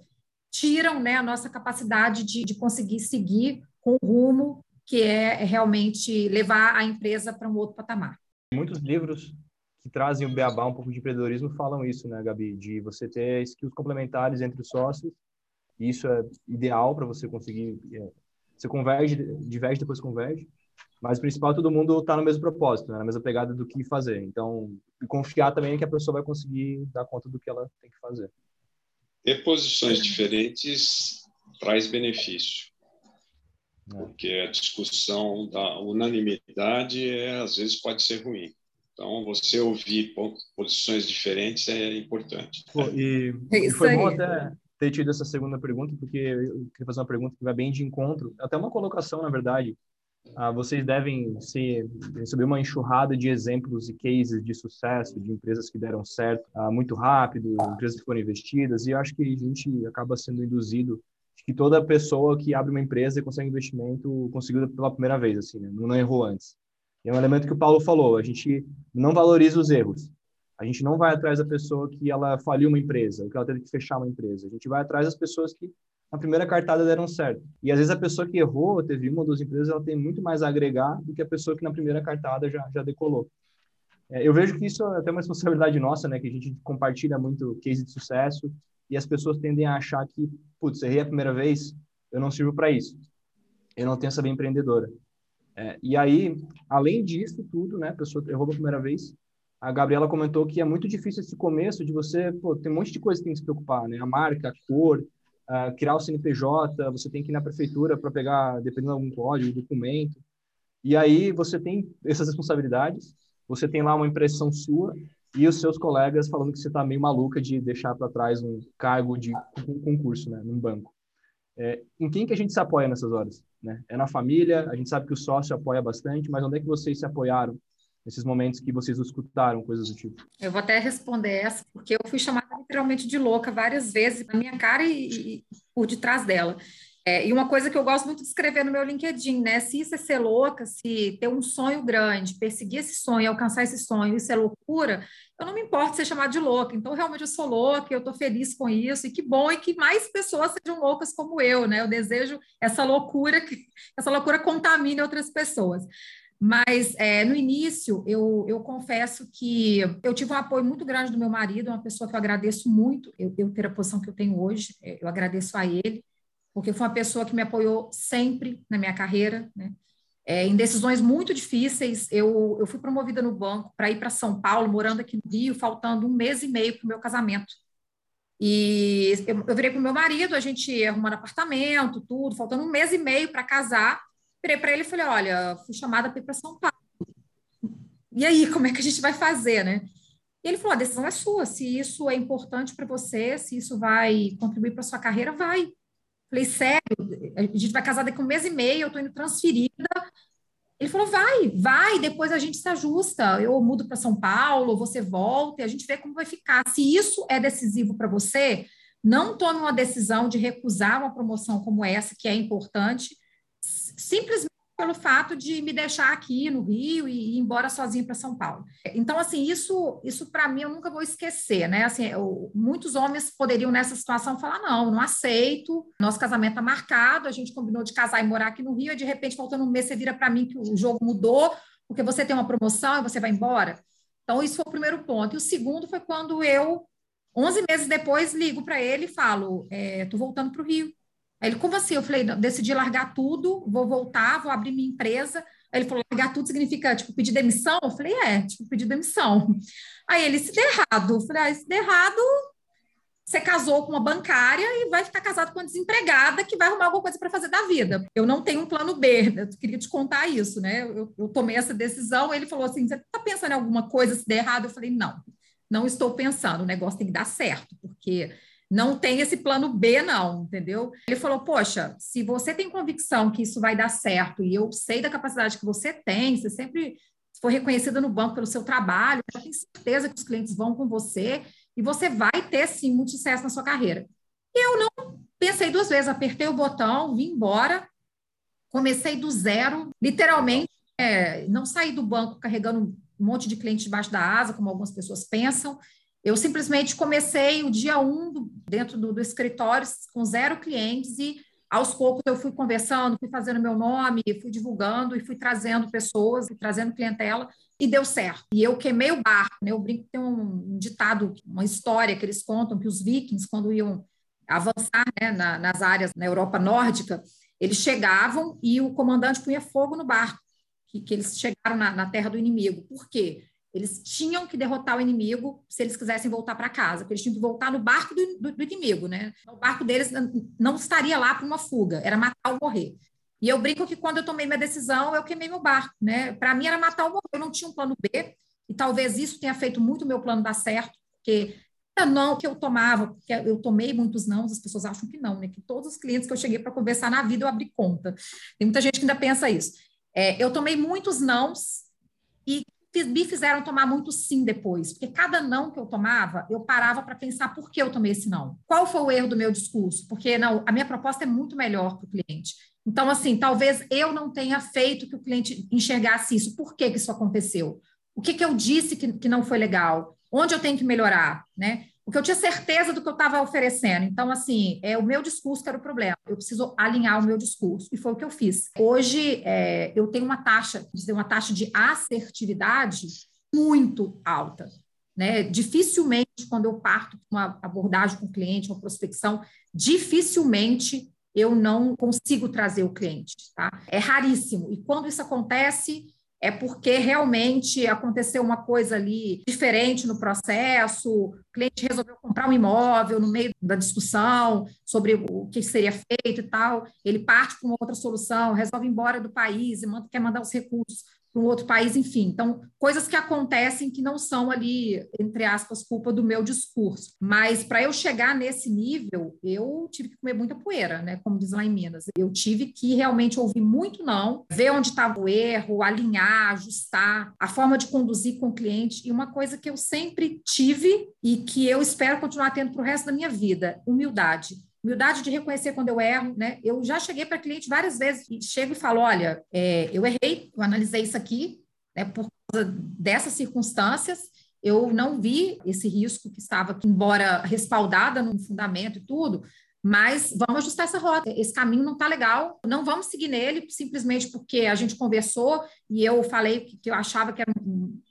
tiram né, a nossa capacidade de, de conseguir seguir com o rumo que é realmente levar a empresa para um outro patamar. Muitos livros que trazem o beabá um pouco de empreendedorismo falam isso, né, Gabi? De você ter skills complementares entre os sócios. Isso é ideal para você conseguir. É, você converge, diverge, depois converge. Mas o principal é todo mundo estar tá no mesmo propósito, né, na mesma pegada do que fazer. Então, e confiar também que a pessoa vai conseguir dar conta do que ela tem que fazer. Ter posições diferentes traz benefício. É. Porque a discussão da unanimidade é, às vezes pode ser ruim. Então, você ouvir posições diferentes é importante. Pô, e, é foi bom até ter tido essa segunda pergunta, porque eu queria fazer uma pergunta que vai bem de encontro, até uma colocação, na verdade. Ah, vocês devem ser, receber uma enxurrada de exemplos e cases de sucesso, de empresas que deram certo ah, muito rápido, empresas que foram investidas, e eu acho que a gente acaba sendo induzido que toda pessoa que abre uma empresa e consegue investimento conseguiu pela primeira vez, assim, né? não errou antes. É um elemento que o Paulo falou, a gente não valoriza os erros. A gente não vai atrás da pessoa que ela faliu uma empresa, que ela teve que fechar uma empresa. A gente vai atrás das pessoas que na primeira cartada deram certo. E às vezes a pessoa que errou, teve uma ou duas empresas, ela tem muito mais a agregar do que a pessoa que na primeira cartada já, já decolou. É, eu vejo que isso é até uma responsabilidade nossa, né? Que a gente compartilha muito case de sucesso e as pessoas tendem a achar que, putz, errei a primeira vez, eu não sirvo para isso. Eu não tenho essa bem empreendedora. É, e aí, além disso tudo, né, a pessoa errou pela primeira vez, a Gabriela comentou que é muito difícil esse começo de você, pô, tem um monte de coisa que tem que se preocupar, né? A marca, a cor, uh, criar o CNPJ, você tem que ir na prefeitura para pegar, dependendo de algum código, documento. E aí você tem essas responsabilidades, você tem lá uma impressão sua e os seus colegas falando que você está meio maluca de deixar para trás um cargo de um concurso, né, num banco. É, em quem que a gente se apoia nessas horas? Né? É na família, a gente sabe que o sócio apoia bastante, mas onde é que vocês se apoiaram nesses momentos que vocês escutaram, coisas do tipo? Eu vou até responder essa, porque eu fui chamada literalmente de louca várias vezes, na minha cara e, e por detrás dela. É, e uma coisa que eu gosto muito de escrever no meu LinkedIn, né? Se isso é ser louca, se ter um sonho grande, perseguir esse sonho, alcançar esse sonho, isso é loucura, eu não me importo ser chamada de louca. Então, realmente, eu sou louca, eu estou feliz com isso, e que bom, e que mais pessoas sejam loucas como eu, né? Eu desejo essa loucura, que essa loucura contamine outras pessoas. Mas é, no início, eu, eu confesso que eu tive um apoio muito grande do meu marido, uma pessoa que eu agradeço muito, eu, eu ter a posição que eu tenho hoje, é, eu agradeço a ele porque foi uma pessoa que me apoiou sempre na minha carreira, né? É, em decisões muito difíceis, eu, eu fui promovida no banco para ir para São Paulo, morando aqui no Rio, faltando um mês e meio para o meu casamento. E eu, eu virei para o meu marido, a gente arrumando apartamento, tudo, faltando um mês e meio para casar. Virei para ele e falei: Olha, fui chamada para ir para São Paulo. E aí, como é que a gente vai fazer, né? E ele falou: a decisão é sua. Se isso é importante para você, se isso vai contribuir para sua carreira, vai. Falei, sério, a gente vai casar daqui a um mês e meio, eu estou indo transferida. Ele falou, vai, vai, depois a gente se ajusta. Eu mudo para São Paulo, você volta e a gente vê como vai ficar. Se isso é decisivo para você, não tome uma decisão de recusar uma promoção como essa, que é importante, simplesmente pelo fato de me deixar aqui no Rio e ir embora sozinha para São Paulo. Então, assim, isso, isso para mim eu nunca vou esquecer, né? Assim, eu, muitos homens poderiam nessa situação falar: não, não aceito, nosso casamento está marcado, a gente combinou de casar e morar aqui no Rio, e de repente, faltando um mês, você vira para mim que o jogo mudou, porque você tem uma promoção e você vai embora. Então, isso foi o primeiro ponto. E o segundo foi quando eu, 11 meses depois, ligo para ele e falo: estou é, voltando para o Rio Aí ele, como assim? Eu falei, decidi largar tudo, vou voltar, vou abrir minha empresa. Aí ele falou, largar tudo significa, tipo, pedir demissão? Eu falei, é, tipo, pedir demissão. Aí ele, se der errado. Eu falei, ah, se der errado, você casou com uma bancária e vai ficar casado com uma desempregada que vai arrumar alguma coisa para fazer da vida. Eu não tenho um plano B, eu queria te contar isso, né? Eu, eu tomei essa decisão, ele falou assim, você está pensando em alguma coisa se der errado? Eu falei, não, não estou pensando, o negócio tem que dar certo, porque não tem esse plano B, não, entendeu? Ele falou: Poxa, se você tem convicção que isso vai dar certo e eu sei da capacidade que você tem, você sempre foi reconhecida no banco pelo seu trabalho, eu tenho certeza que os clientes vão com você e você vai ter, sim, muito sucesso na sua carreira. E eu não pensei duas vezes, apertei o botão, vim embora, comecei do zero, literalmente, é, não saí do banco carregando um monte de clientes debaixo da asa, como algumas pessoas pensam. Eu simplesmente comecei o dia um do, dentro do, do escritório com zero clientes e aos poucos eu fui conversando, fui fazendo meu nome, fui divulgando e fui trazendo pessoas, fui trazendo clientela e deu certo. E eu queimei o barco, né? Eu brinco tem um ditado, uma história que eles contam que os vikings, quando iam avançar né, na, nas áreas na Europa nórdica, eles chegavam e o comandante punha fogo no barco, que, que eles chegaram na, na terra do inimigo. Por quê? Eles tinham que derrotar o inimigo se eles quisessem voltar para casa, porque eles tinham que voltar no barco do, do, do inimigo, né? O barco deles não estaria lá para uma fuga, era matar ou morrer. E eu brinco que quando eu tomei minha decisão, eu queimei meu barco, né? Para mim era matar ou morrer, eu não tinha um plano B, e talvez isso tenha feito muito o meu plano dar certo, porque não que eu tomava, porque eu tomei muitos não, as pessoas acham que não, né? Que todos os clientes que eu cheguei para conversar na vida eu abri conta. Tem muita gente que ainda pensa isso. É, eu tomei muitos nãos e me fizeram tomar muito sim depois, porque cada não que eu tomava, eu parava para pensar por que eu tomei esse não. Qual foi o erro do meu discurso? Porque não, a minha proposta é muito melhor para o cliente. Então, assim, talvez eu não tenha feito que o cliente enxergasse isso. Por que, que isso aconteceu? O que, que eu disse que, que não foi legal? Onde eu tenho que melhorar? Né? Porque eu tinha certeza do que eu estava oferecendo. Então, assim, é o meu discurso que era o problema. Eu preciso alinhar o meu discurso. E foi o que eu fiz. Hoje, é, eu tenho uma taxa, dizer, uma taxa de assertividade muito alta. Né? Dificilmente, quando eu parto com uma abordagem com o cliente, uma prospecção, dificilmente eu não consigo trazer o cliente. Tá? É raríssimo. E quando isso acontece, é porque realmente aconteceu uma coisa ali diferente no processo, o cliente resolveu comprar um imóvel no meio da discussão sobre o que seria feito e tal, ele parte para uma outra solução, resolve ir embora do país e manda, quer mandar os recursos para um outro país, enfim. Então, coisas que acontecem que não são ali, entre aspas, culpa do meu discurso. Mas para eu chegar nesse nível, eu tive que comer muita poeira, né? Como diz lá em Minas. Eu tive que realmente ouvir muito não, ver onde estava o erro, alinhar, ajustar, a forma de conduzir com o cliente. E uma coisa que eu sempre tive e que eu espero continuar tendo para o resto da minha vida: humildade. Humildade de reconhecer quando eu erro, né? Eu já cheguei para cliente várias vezes e chego e falo, olha, é, eu errei, eu analisei isso aqui, né, por causa dessas circunstâncias, eu não vi esse risco que estava, embora respaldada no fundamento e tudo, mas vamos ajustar essa rota. Esse caminho não está legal, não vamos seguir nele simplesmente porque a gente conversou e eu falei que eu achava que era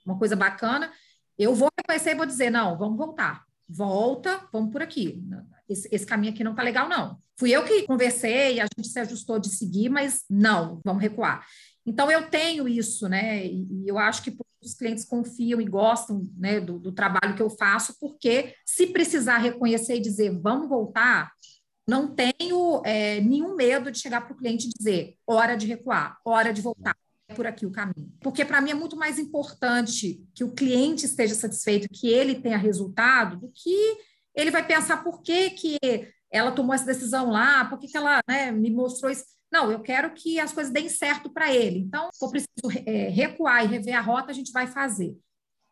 uma coisa bacana. Eu vou reconhecer e vou dizer: não, vamos voltar. Volta, vamos por aqui. Esse, esse caminho aqui não está legal, não. Fui eu que conversei, a gente se ajustou de seguir, mas não, vamos recuar. Então, eu tenho isso, né? E, eu acho que os clientes confiam e gostam né, do, do trabalho que eu faço, porque se precisar reconhecer e dizer vamos voltar, não tenho é, nenhum medo de chegar para o cliente e dizer hora de recuar, hora de voltar, é por aqui o caminho. Porque para mim é muito mais importante que o cliente esteja satisfeito, que ele tenha resultado, do que ele vai pensar por que, que ela tomou essa decisão lá, por que, que ela né, me mostrou isso. Não, eu quero que as coisas deem certo para ele. Então, se eu preciso é, recuar e rever a rota, a gente vai fazer.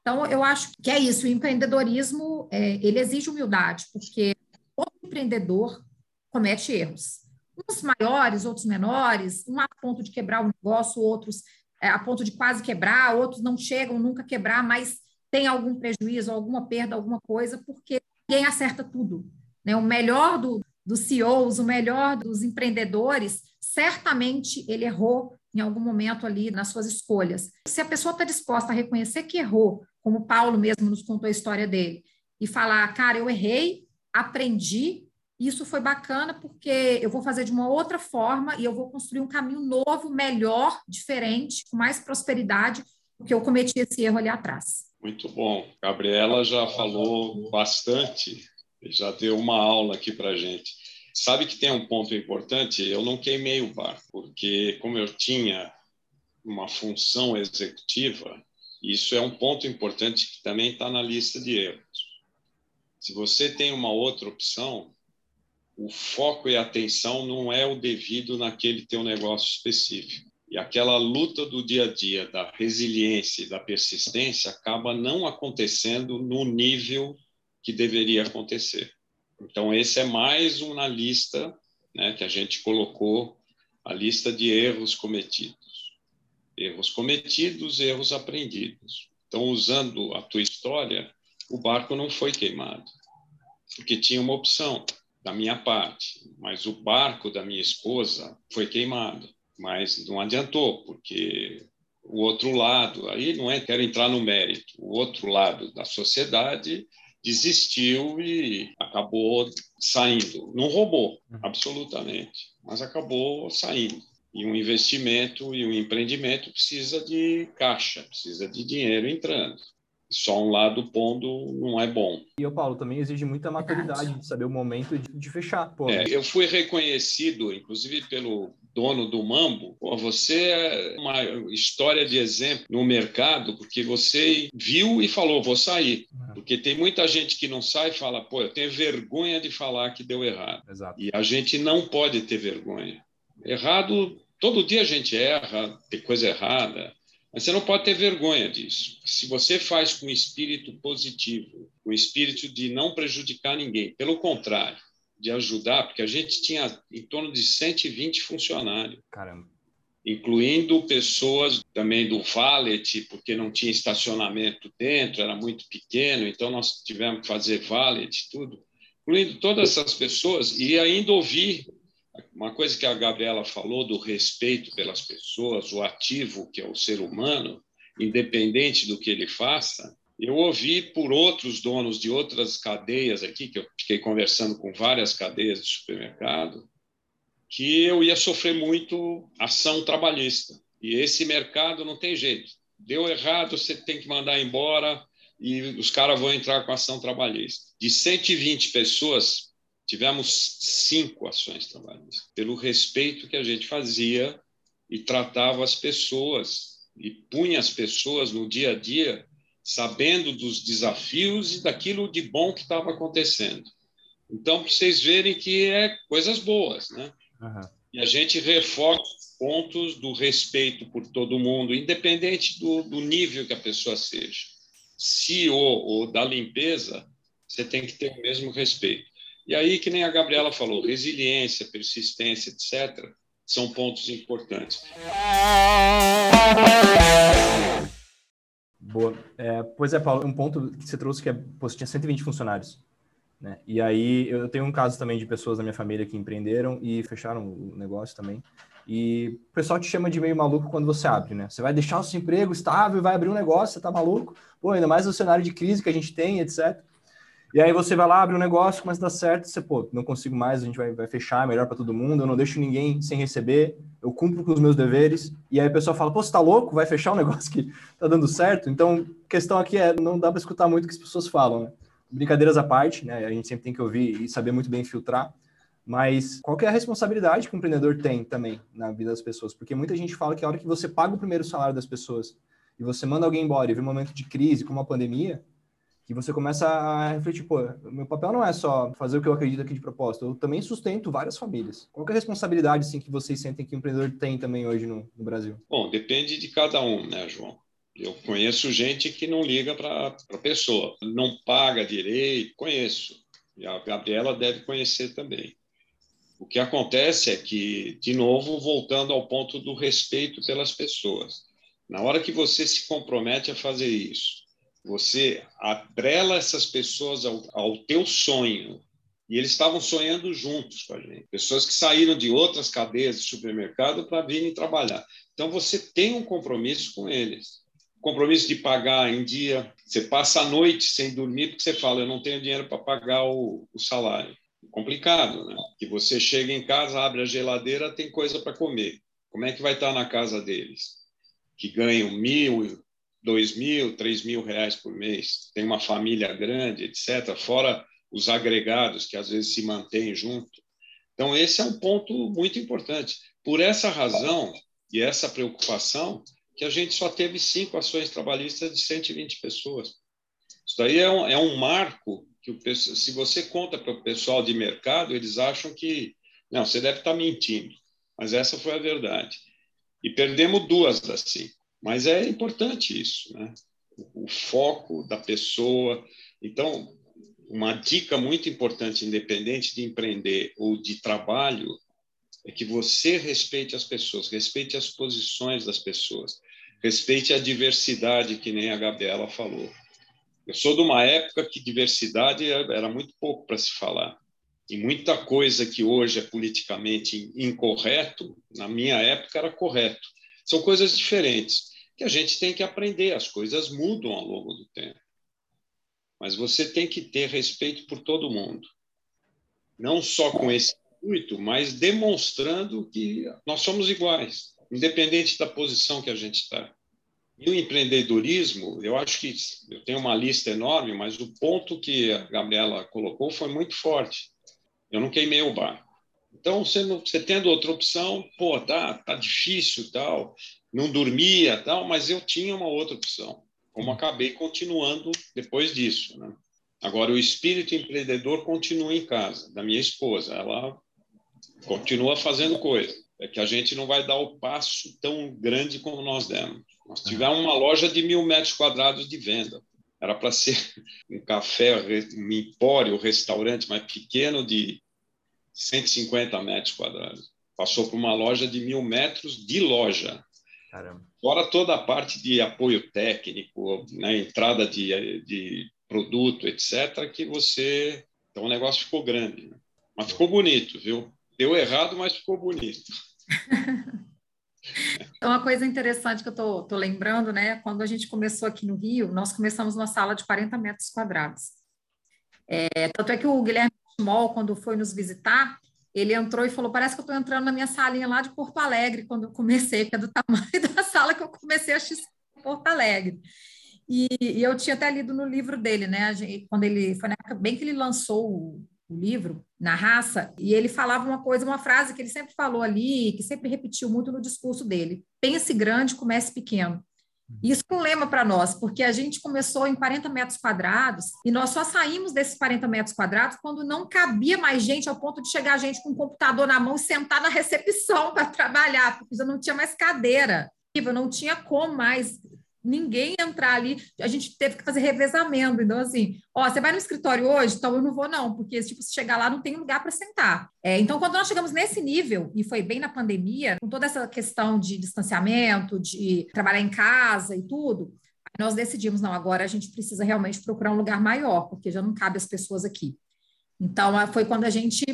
Então, eu acho que é isso. O empreendedorismo, é, ele exige humildade, porque o empreendedor comete erros. Uns maiores, outros menores, um a ponto de quebrar o negócio, outros é, a ponto de quase quebrar, outros não chegam nunca quebrar, mas tem algum prejuízo, alguma perda, alguma coisa, porque ninguém acerta tudo. Né? O melhor do, dos CEOs, o melhor dos empreendedores, certamente ele errou em algum momento ali nas suas escolhas. Se a pessoa está disposta a reconhecer que errou, como Paulo mesmo nos contou a história dele, e falar, cara, eu errei, aprendi, isso foi bacana porque eu vou fazer de uma outra forma e eu vou construir um caminho novo, melhor, diferente, com mais prosperidade, porque eu cometi esse erro ali atrás. Muito bom. Gabriela já falou bastante, já deu uma aula aqui para gente. Sabe que tem um ponto importante? Eu não queimei o barco, porque como eu tinha uma função executiva, isso é um ponto importante que também está na lista de erros. Se você tem uma outra opção, o foco e a atenção não é o devido naquele teu negócio específico. E aquela luta do dia a dia, da resiliência e da persistência, acaba não acontecendo no nível que deveria acontecer. Então, esse é mais uma lista né, que a gente colocou, a lista de erros cometidos. Erros cometidos, erros aprendidos. Então, usando a tua história, o barco não foi queimado, porque tinha uma opção da minha parte, mas o barco da minha esposa foi queimado. Mas não adiantou, porque o outro lado, aí não é quero entrar no mérito, o outro lado da sociedade desistiu e acabou saindo. Não roubou, uhum. absolutamente, mas acabou saindo. E um investimento e um empreendimento precisa de caixa, precisa de dinheiro entrando. Só um lado pondo não é bom. E o Paulo também exige muita maturidade de saber o momento de, de fechar. Pô. É, eu fui reconhecido, inclusive pelo dono do Mambo, pô, você é uma história de exemplo no mercado, porque você viu e falou, vou sair. Uhum. Porque tem muita gente que não sai e fala, pô, eu tenho vergonha de falar que deu errado. Exato. E a gente não pode ter vergonha. Errado, todo dia a gente erra, tem coisa errada, mas você não pode ter vergonha disso. Se você faz com espírito positivo, com espírito de não prejudicar ninguém, pelo contrário, de ajudar, porque a gente tinha em torno de 120 funcionários. Caramba. Incluindo pessoas também do valet, porque não tinha estacionamento dentro, era muito pequeno, então nós tivemos que fazer valet, tudo. Incluindo todas essas pessoas, e ainda ouvir uma coisa que a Gabriela falou do respeito pelas pessoas, o ativo que é o ser humano, independente do que ele faça, eu ouvi por outros donos de outras cadeias aqui, que eu fiquei conversando com várias cadeias de supermercado, que eu ia sofrer muito ação trabalhista. E esse mercado não tem jeito. Deu errado, você tem que mandar embora e os caras vão entrar com ação trabalhista. De 120 pessoas, tivemos cinco ações trabalhistas, pelo respeito que a gente fazia e tratava as pessoas e punha as pessoas no dia a dia sabendo dos desafios e daquilo de bom que estava acontecendo. Então, para vocês verem que é coisas boas, né? Uhum. E a gente reforça pontos do respeito por todo mundo, independente do, do nível que a pessoa seja. CEO ou da limpeza, você tem que ter o mesmo respeito. E aí, que nem a Gabriela falou, resiliência, persistência, etc., são pontos importantes. Boa. É, pois é, Paulo, um ponto que você trouxe que é, pô, você tinha 120 funcionários. Né? E aí eu tenho um caso também de pessoas da minha família que empreenderam e fecharam o negócio também. E o pessoal te chama de meio maluco quando você abre, né? Você vai deixar o seu emprego estável vai abrir um negócio, você tá maluco? Pô, ainda mais no cenário de crise que a gente tem, etc. E aí você vai lá, abre um negócio, começa a dar certo, você, pô, não consigo mais, a gente vai, vai fechar, é melhor para todo mundo, eu não deixo ninguém sem receber, eu cumpro com os meus deveres. E aí o pessoal fala, pô, você tá louco? Vai fechar um negócio que tá dando certo? Então, a questão aqui é, não dá para escutar muito o que as pessoas falam, né? Brincadeiras à parte, né? A gente sempre tem que ouvir e saber muito bem filtrar. Mas qual é a responsabilidade que o empreendedor tem também na vida das pessoas? Porque muita gente fala que a hora que você paga o primeiro salário das pessoas e você manda alguém embora e vê um momento de crise, como a pandemia, que você começa a refletir, pô, meu papel não é só fazer o que eu acredito aqui de propósito, eu também sustento várias famílias. Qual é a responsabilidade assim, que vocês sentem que o empreendedor tem também hoje no, no Brasil? Bom, depende de cada um, né, João? Eu conheço gente que não liga para a pessoa, não paga direito, conheço. E a Gabriela deve conhecer também. O que acontece é que, de novo, voltando ao ponto do respeito pelas pessoas. Na hora que você se compromete a fazer isso, você atrela essas pessoas ao, ao teu sonho, e eles estavam sonhando juntos com a gente. Pessoas que saíram de outras cadeias de supermercado para virem trabalhar. Então, você tem um compromisso com eles. Compromisso de pagar em dia. Você passa a noite sem dormir porque você fala, eu não tenho dinheiro para pagar o, o salário complicado, né? Que você chega em casa, abre a geladeira, tem coisa para comer. Como é que vai estar na casa deles? Que ganham mil, dois mil, três mil reais por mês, tem uma família grande, etc. Fora os agregados que às vezes se mantêm junto. Então esse é um ponto muito importante. Por essa razão e essa preocupação que a gente só teve cinco ações trabalhistas de 120 pessoas. Isso aí é um, é um marco que o, se você conta para o pessoal de mercado, eles acham que não, você deve estar mentindo. Mas essa foi a verdade. E perdemos duas das cinco. Mas é importante isso, né? O, o foco da pessoa. Então, uma dica muito importante, independente de empreender ou de trabalho, é que você respeite as pessoas, respeite as posições das pessoas, respeite a diversidade, que nem a Gabriela falou. Eu sou de uma época que diversidade era muito pouco para se falar. E muita coisa que hoje é politicamente incorreto, na minha época era correto. São coisas diferentes que a gente tem que aprender. As coisas mudam ao longo do tempo. Mas você tem que ter respeito por todo mundo. Não só com esse intuito, mas demonstrando que nós somos iguais, independente da posição que a gente está. E o empreendedorismo, eu acho que eu tenho uma lista enorme, mas o ponto que a Gabriela colocou foi muito forte. Eu não queimei o barco. Então, você, não, você tendo outra opção, pô, tá, tá difícil, tal, não dormia, tal, mas eu tinha uma outra opção. Como acabei continuando depois disso, né? Agora, o espírito empreendedor continua em casa, da minha esposa. Ela continua fazendo coisa. É que a gente não vai dar o passo tão grande como nós demos. Nós tivemos uma loja de mil metros quadrados de venda. Era para ser um café, um empório, um restaurante mais pequeno de 150 metros quadrados. Passou por uma loja de mil metros de loja. Caramba. Fora toda a parte de apoio técnico, né, entrada de, de produto, etc., que você. Então o negócio ficou grande. Né? Mas ficou bonito, viu? Deu errado, mas ficou bonito. Então, uma coisa interessante que eu estou lembrando, né? Quando a gente começou aqui no Rio, nós começamos numa sala de 40 metros quadrados. É, tanto é que o Guilherme Moll, quando foi nos visitar, ele entrou e falou: Parece que eu estou entrando na minha salinha lá de Porto Alegre, quando eu comecei, que é do tamanho da sala que eu comecei a em Porto Alegre. E, e, eu tinha até lido no livro dele, né? Quando ele foi na época bem que ele lançou o, o livro, na raça, e ele falava uma coisa, uma frase que ele sempre falou ali, que sempre repetiu muito no discurso dele: pense grande, comece pequeno. Isso é um lema para nós, porque a gente começou em 40 metros quadrados e nós só saímos desses 40 metros quadrados quando não cabia mais gente ao ponto de chegar gente com o computador na mão e sentar na recepção para trabalhar, porque já não tinha mais cadeira, não tinha como mais ninguém entrar ali. A gente teve que fazer revezamento. Então, assim, ó, você vai no escritório hoje? Então eu não vou, não, porque tipo, se chegar lá não tem lugar para sentar. É, então, quando nós chegamos nesse nível, e foi bem na pandemia, com toda essa questão de distanciamento, de trabalhar em casa e tudo, nós decidimos, não, agora a gente precisa realmente procurar um lugar maior, porque já não cabe as pessoas aqui. Então, foi quando a gente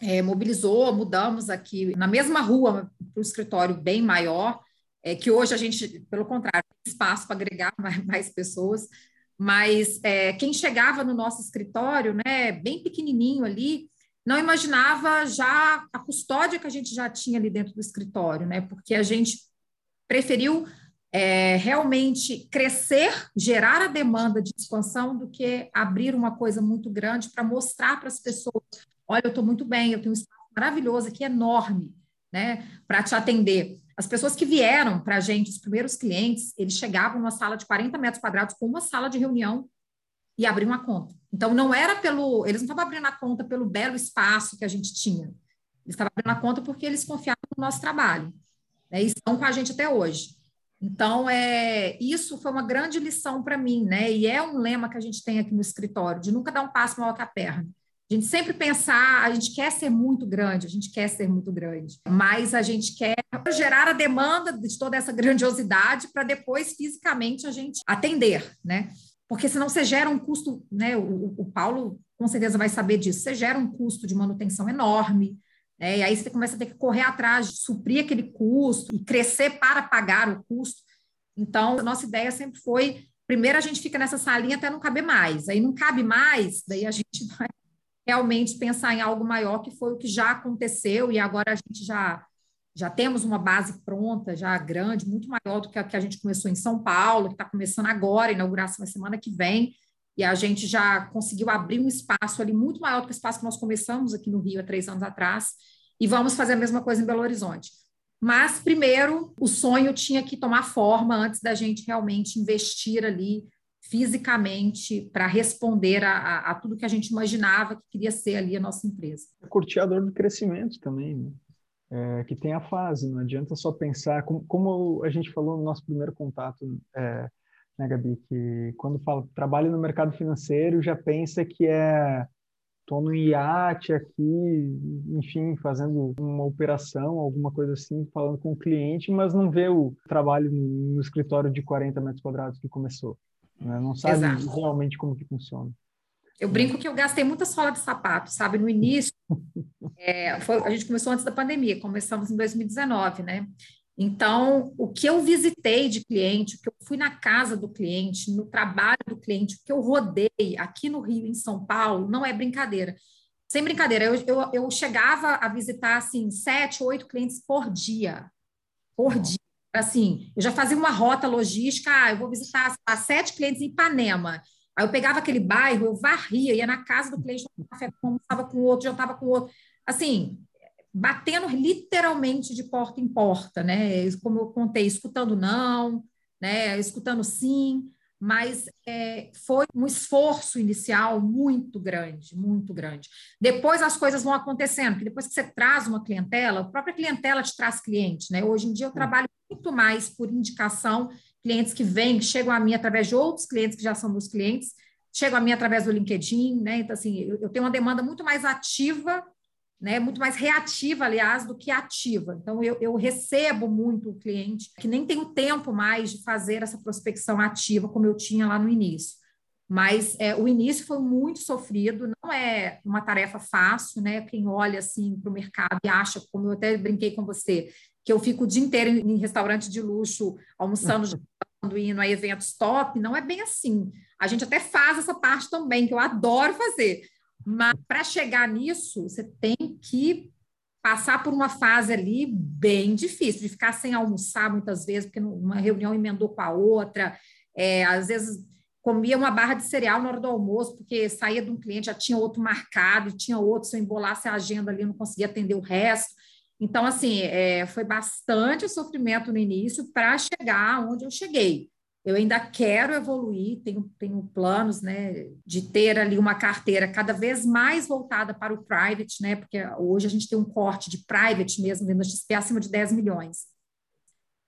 é, mobilizou, mudamos aqui na mesma rua para o escritório bem maior, é, que hoje a gente, pelo contrário, tem espaço para agregar mais, mais, pessoas, mas é, quem chegava no nosso escritório, né, bem pequenininho ali, não imaginava já a custódia que a gente já tinha ali dentro do escritório, né, porque a gente preferiu é, realmente crescer, gerar a demanda de expansão do que abrir uma coisa muito grande para mostrar para as pessoas, olha, eu estou muito bem, eu tenho um espaço maravilhoso aqui, enorme, né, para te atender. As pessoas que vieram para a gente, os primeiros clientes, eles chegavam numa sala de 40 metros quadrados com uma sala de reunião e abriam uma conta. Então, não era pelo. Eles não estavam abrindo a conta pelo belo espaço que a gente tinha. Eles estavam abrindo a conta porque eles confiavam no nosso trabalho. Né, e estão com a gente até hoje. Então, é, isso foi uma grande lição para mim, né? E é um lema que a gente tem aqui no escritório, de nunca dar um passo maior que a perna. A gente sempre pensar, a gente quer ser muito grande, a gente quer ser muito grande, mas a gente quer gerar a demanda de toda essa grandiosidade para depois fisicamente a gente atender, né? Porque senão você gera um custo, né? O, o Paulo com certeza vai saber disso. Você gera um custo de manutenção enorme, né? E aí você começa a ter que correr atrás suprir aquele custo e crescer para pagar o custo. Então, a nossa ideia sempre foi primeiro a gente fica nessa salinha até não caber mais. Aí não cabe mais, daí a gente vai realmente pensar em algo maior, que foi o que já aconteceu, e agora a gente já, já temos uma base pronta, já grande, muito maior do que a que a gente começou em São Paulo, que está começando agora, inauguração é semana que vem, e a gente já conseguiu abrir um espaço ali muito maior do que o espaço que nós começamos aqui no Rio há três anos atrás, e vamos fazer a mesma coisa em Belo Horizonte. Mas, primeiro, o sonho tinha que tomar forma antes da gente realmente investir ali fisicamente para responder a, a, a, tudo que a gente imaginava que queria ser ali a nossa empresa. É curteador do crescimento também, né? É, que tem a fase, não adianta só pensar, como, como, a gente falou no nosso primeiro contato, é, né, Gabi, que quando fala trabalho no mercado financeiro, já pensa que é estou no iate aqui, enfim, fazendo uma operação, alguma coisa assim, falando com o cliente, mas não vê o trabalho no escritório de 40 metros quadrados que começou. Né? Não sabe Exato. realmente como que funciona. Eu brinco que eu gastei muita sola de sapato, sabe? No início, é, foi, a gente começou antes da pandemia, começamos em 2019, né? Então, o que eu visitei de cliente, o que eu fui na casa do cliente, no trabalho do cliente, o que eu rodei aqui no Rio, em São Paulo, não é brincadeira. Sem brincadeira, eu, eu, eu chegava a visitar, assim, sete, oito clientes por dia. Por dia assim, eu já fazia uma rota logística, ah, eu vou visitar sete clientes em Ipanema. Aí eu pegava aquele bairro, eu varria, ia na casa do cliente, almoçava com o outro, jantava com o outro. Assim, batendo literalmente de porta em porta, né? Como eu contei, escutando não, né? Escutando sim mas é, foi um esforço inicial muito grande, muito grande. Depois as coisas vão acontecendo, porque depois que você traz uma clientela, a própria clientela te traz cliente, né? Hoje em dia eu trabalho muito mais por indicação, clientes que vêm, que chegam a mim através de outros clientes que já são meus clientes, chegam a mim através do LinkedIn, né? Então, assim, eu, eu tenho uma demanda muito mais ativa né, muito mais reativa, aliás, do que ativa. Então, eu, eu recebo muito o cliente que nem tenho tempo mais de fazer essa prospecção ativa como eu tinha lá no início. Mas é, o início foi muito sofrido, não é uma tarefa fácil, né? Quem olha assim para o mercado e acha, como eu até brinquei com você, que eu fico o dia inteiro em, em restaurante de luxo, almoçando, jantando, indo a eventos top, não é bem assim. A gente até faz essa parte também, que eu adoro fazer mas para chegar nisso, você tem que passar por uma fase ali bem difícil, de ficar sem almoçar muitas vezes, porque uma reunião emendou com a outra, é, às vezes comia uma barra de cereal na hora do almoço, porque saía de um cliente, já tinha outro marcado, e tinha outro, se eu embolasse a agenda ali, não conseguia atender o resto. Então, assim, é, foi bastante sofrimento no início para chegar onde eu cheguei. Eu ainda quero evoluir, tenho, tenho planos né, de ter ali uma carteira cada vez mais voltada para o private, né, porque hoje a gente tem um corte de private mesmo, dentro da XP, acima de 10 milhões.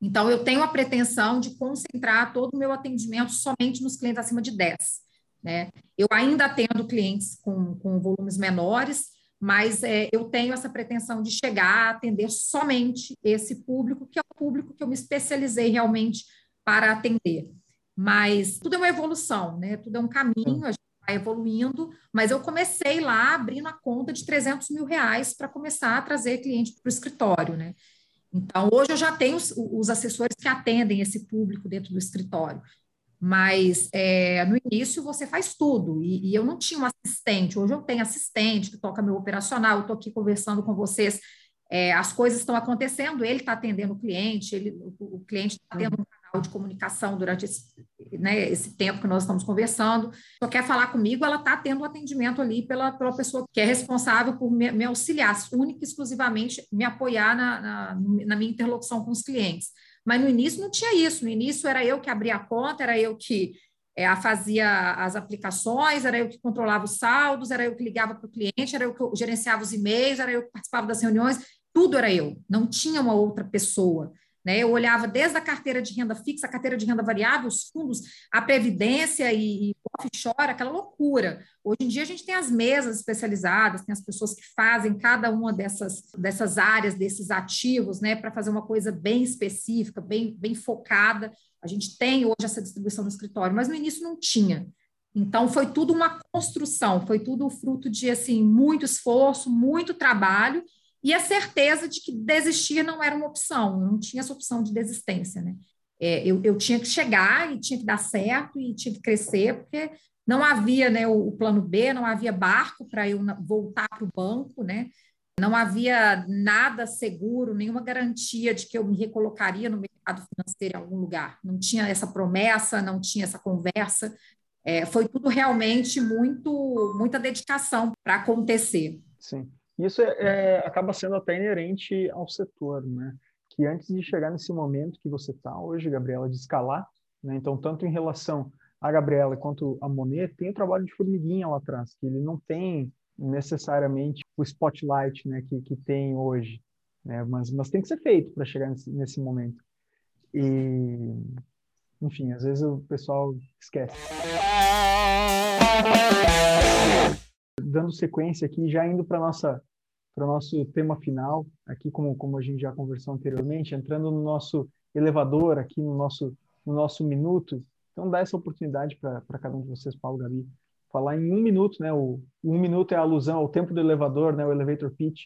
Então, eu tenho a pretensão de concentrar todo o meu atendimento somente nos clientes acima de 10. Né? Eu ainda atendo clientes com, com volumes menores, mas é, eu tenho essa pretensão de chegar a atender somente esse público, que é o público que eu me especializei realmente para atender. Mas tudo é uma evolução, né? Tudo é um caminho, a gente vai evoluindo, mas eu comecei lá abrindo a conta de 300 mil reais para começar a trazer cliente para o escritório, né? Então, hoje eu já tenho os, os assessores que atendem esse público dentro do escritório. Mas é, no início você faz tudo, e, e, eu não tinha um assistente, hoje eu tenho assistente que toca meu operacional, eu estou aqui conversando com vocês, é, as coisas estão acontecendo, ele está atendendo o cliente, ele, o, o cliente está tendo um de comunicação durante esse, né, esse tempo que nós estamos conversando, só quer falar comigo, ela está tendo um atendimento ali pela, pela pessoa que é responsável por me, me auxiliar, única e exclusivamente me apoiar na, na, na minha interlocução com os clientes. Mas no início não tinha isso. No início era eu que abria a conta, era eu que é, fazia as aplicações, era eu que controlava os saldos, era eu que ligava para o cliente, era eu que gerenciava os e-mails, era eu que participava das reuniões, tudo era eu. Não tinha uma outra pessoa. Né? Eu olhava desde a carteira de renda fixa, a carteira de renda variável, os fundos, a previdência e, e offshore, aquela loucura. Hoje em dia a gente tem as mesas especializadas, tem as pessoas que fazem cada uma dessas, dessas áreas, desses ativos, né, para fazer uma coisa bem específica, bem, bem focada. A gente tem hoje essa distribuição no escritório, mas no início não tinha. Então foi tudo uma construção, foi tudo fruto de assim muito esforço, muito trabalho e a certeza de que desistir não era uma opção, não tinha essa opção de desistência, né? É, eu, eu, tinha que chegar e tinha que dar certo e tinha que crescer, porque não havia né, o, o plano B, não havia barco para eu voltar para o banco, né? Não havia nada seguro, nenhuma garantia de que eu me recolocaria no mercado financeiro em algum lugar. Não tinha essa promessa, não tinha essa conversa. É, foi tudo realmente muito, muita dedicação para acontecer. Sim. Isso é, é, acaba sendo até inerente ao setor, né? Que antes de chegar nesse momento que você está hoje, Gabriela, de escalar, né? Então, tanto em relação a Gabriela quanto a Monet, tem o trabalho de formiguinha lá atrás, que ele não tem necessariamente o spotlight né, que, que tem hoje, né? mas, mas tem que ser feito para chegar nesse, nesse momento. E, enfim, às vezes o pessoal esquece dando sequência aqui, já indo para nossa para o nosso tema final, aqui como, como a gente já conversou anteriormente, entrando no nosso elevador, aqui no nosso, no nosso minuto. Então, dá essa oportunidade para cada um de vocês, Paulo, Gabi, falar em um minuto, né? O um minuto é a alusão ao tempo do elevador, né? O elevator pitch.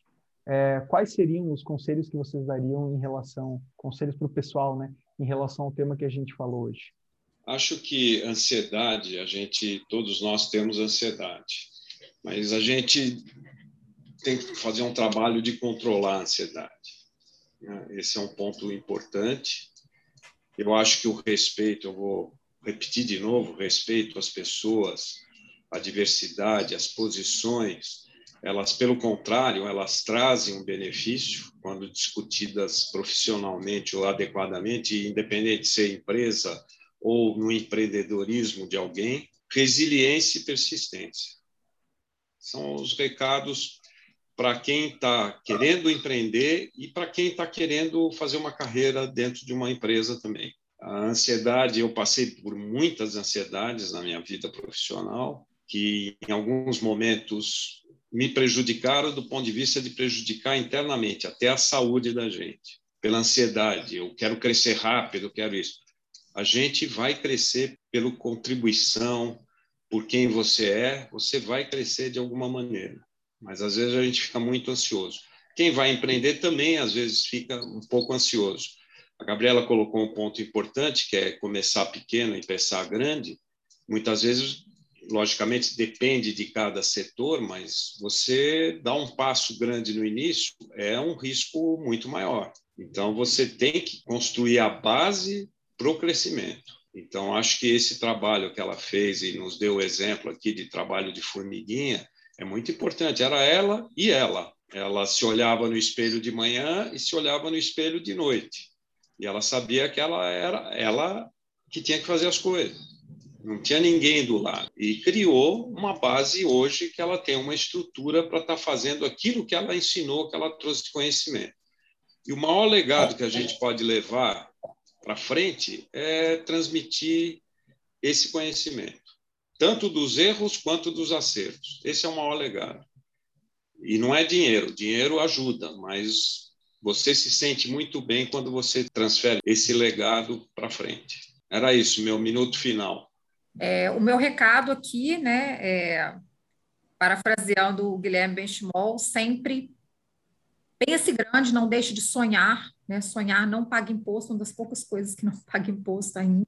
É, quais seriam os conselhos que vocês dariam em relação, conselhos para o pessoal, né? Em relação ao tema que a gente falou hoje? Acho que ansiedade, a gente, todos nós temos ansiedade. Mas a gente tem que fazer um trabalho de controlar a ansiedade. Né? Esse é um ponto importante. Eu acho que o respeito, eu vou repetir de novo, respeito às pessoas, a diversidade, as posições, elas, pelo contrário, elas trazem um benefício quando discutidas profissionalmente ou adequadamente, independente de ser empresa ou no empreendedorismo de alguém, resiliência e persistência. São os recados para quem está querendo empreender e para quem está querendo fazer uma carreira dentro de uma empresa também. A ansiedade, eu passei por muitas ansiedades na minha vida profissional, que em alguns momentos me prejudicaram do ponto de vista de prejudicar internamente, até a saúde da gente. Pela ansiedade, eu quero crescer rápido, eu quero isso. A gente vai crescer pela contribuição, por quem você é, você vai crescer de alguma maneira. Mas às vezes a gente fica muito ansioso. Quem vai empreender também às vezes fica um pouco ansioso. A Gabriela colocou um ponto importante, que é começar pequeno e pensar grande. Muitas vezes, logicamente, depende de cada setor, mas você dá um passo grande no início é um risco muito maior. Então, você tem que construir a base para o crescimento. Então, acho que esse trabalho que ela fez e nos deu o exemplo aqui de trabalho de formiguinha é muito importante. Era ela e ela. Ela se olhava no espelho de manhã e se olhava no espelho de noite. E ela sabia que ela era ela que tinha que fazer as coisas. Não tinha ninguém do lado. E criou uma base hoje que ela tem uma estrutura para estar tá fazendo aquilo que ela ensinou, que ela trouxe de conhecimento. E o maior legado que a gente pode levar para frente é transmitir esse conhecimento, tanto dos erros quanto dos acertos. Esse é o maior legado. E não é dinheiro, dinheiro ajuda, mas você se sente muito bem quando você transfere esse legado para frente. Era isso, meu minuto final. É, o meu recado aqui, né, é, parafraseando o Guilherme Benchimol, sempre pense grande, não deixe de sonhar, né? Sonhar não paga imposto, uma das poucas coisas que não paga imposto ainda.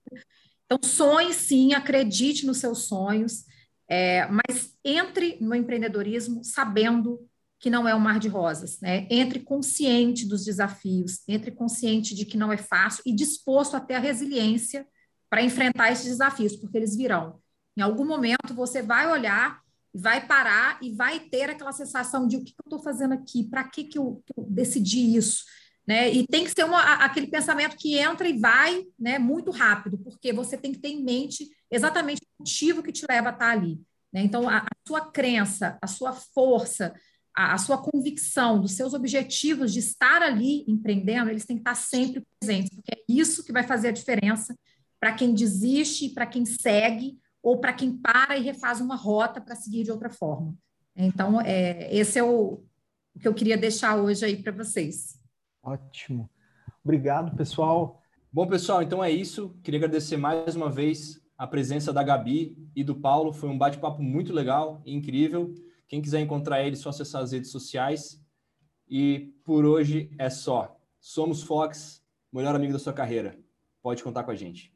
Então, sonhe sim, acredite nos seus sonhos, é, mas entre no empreendedorismo sabendo que não é um mar de rosas, né? Entre consciente dos desafios, entre consciente de que não é fácil e disposto a ter a resiliência para enfrentar esses desafios, porque eles virão. Em algum momento você vai olhar, vai parar e vai ter aquela sensação de o que eu estou fazendo aqui, para que, que, que eu decidi isso, né? E tem que ser uma, aquele pensamento que entra e vai né, muito rápido, porque você tem que ter em mente exatamente o motivo que te leva a estar ali. Né? Então, a, a, sua crença, a sua força, a, a, sua convicção dos seus objetivos de estar ali empreendendo, eles têm que estar sempre presentes, porque é isso que vai fazer a diferença para quem desiste para quem segue, ou para quem para e refaz uma rota para seguir de outra forma. Então, é, esse é o, o que eu queria deixar hoje aí para vocês. Ótimo. Obrigado, pessoal. Bom, pessoal, então é isso. Queria agradecer mais uma vez a presença da Gabi e do Paulo. Foi um bate-papo muito legal e incrível. Quem quiser encontrar eles, é só acessar as redes sociais. E por hoje é só. Somos Fox, melhor amigo da sua carreira. Pode contar com a gente.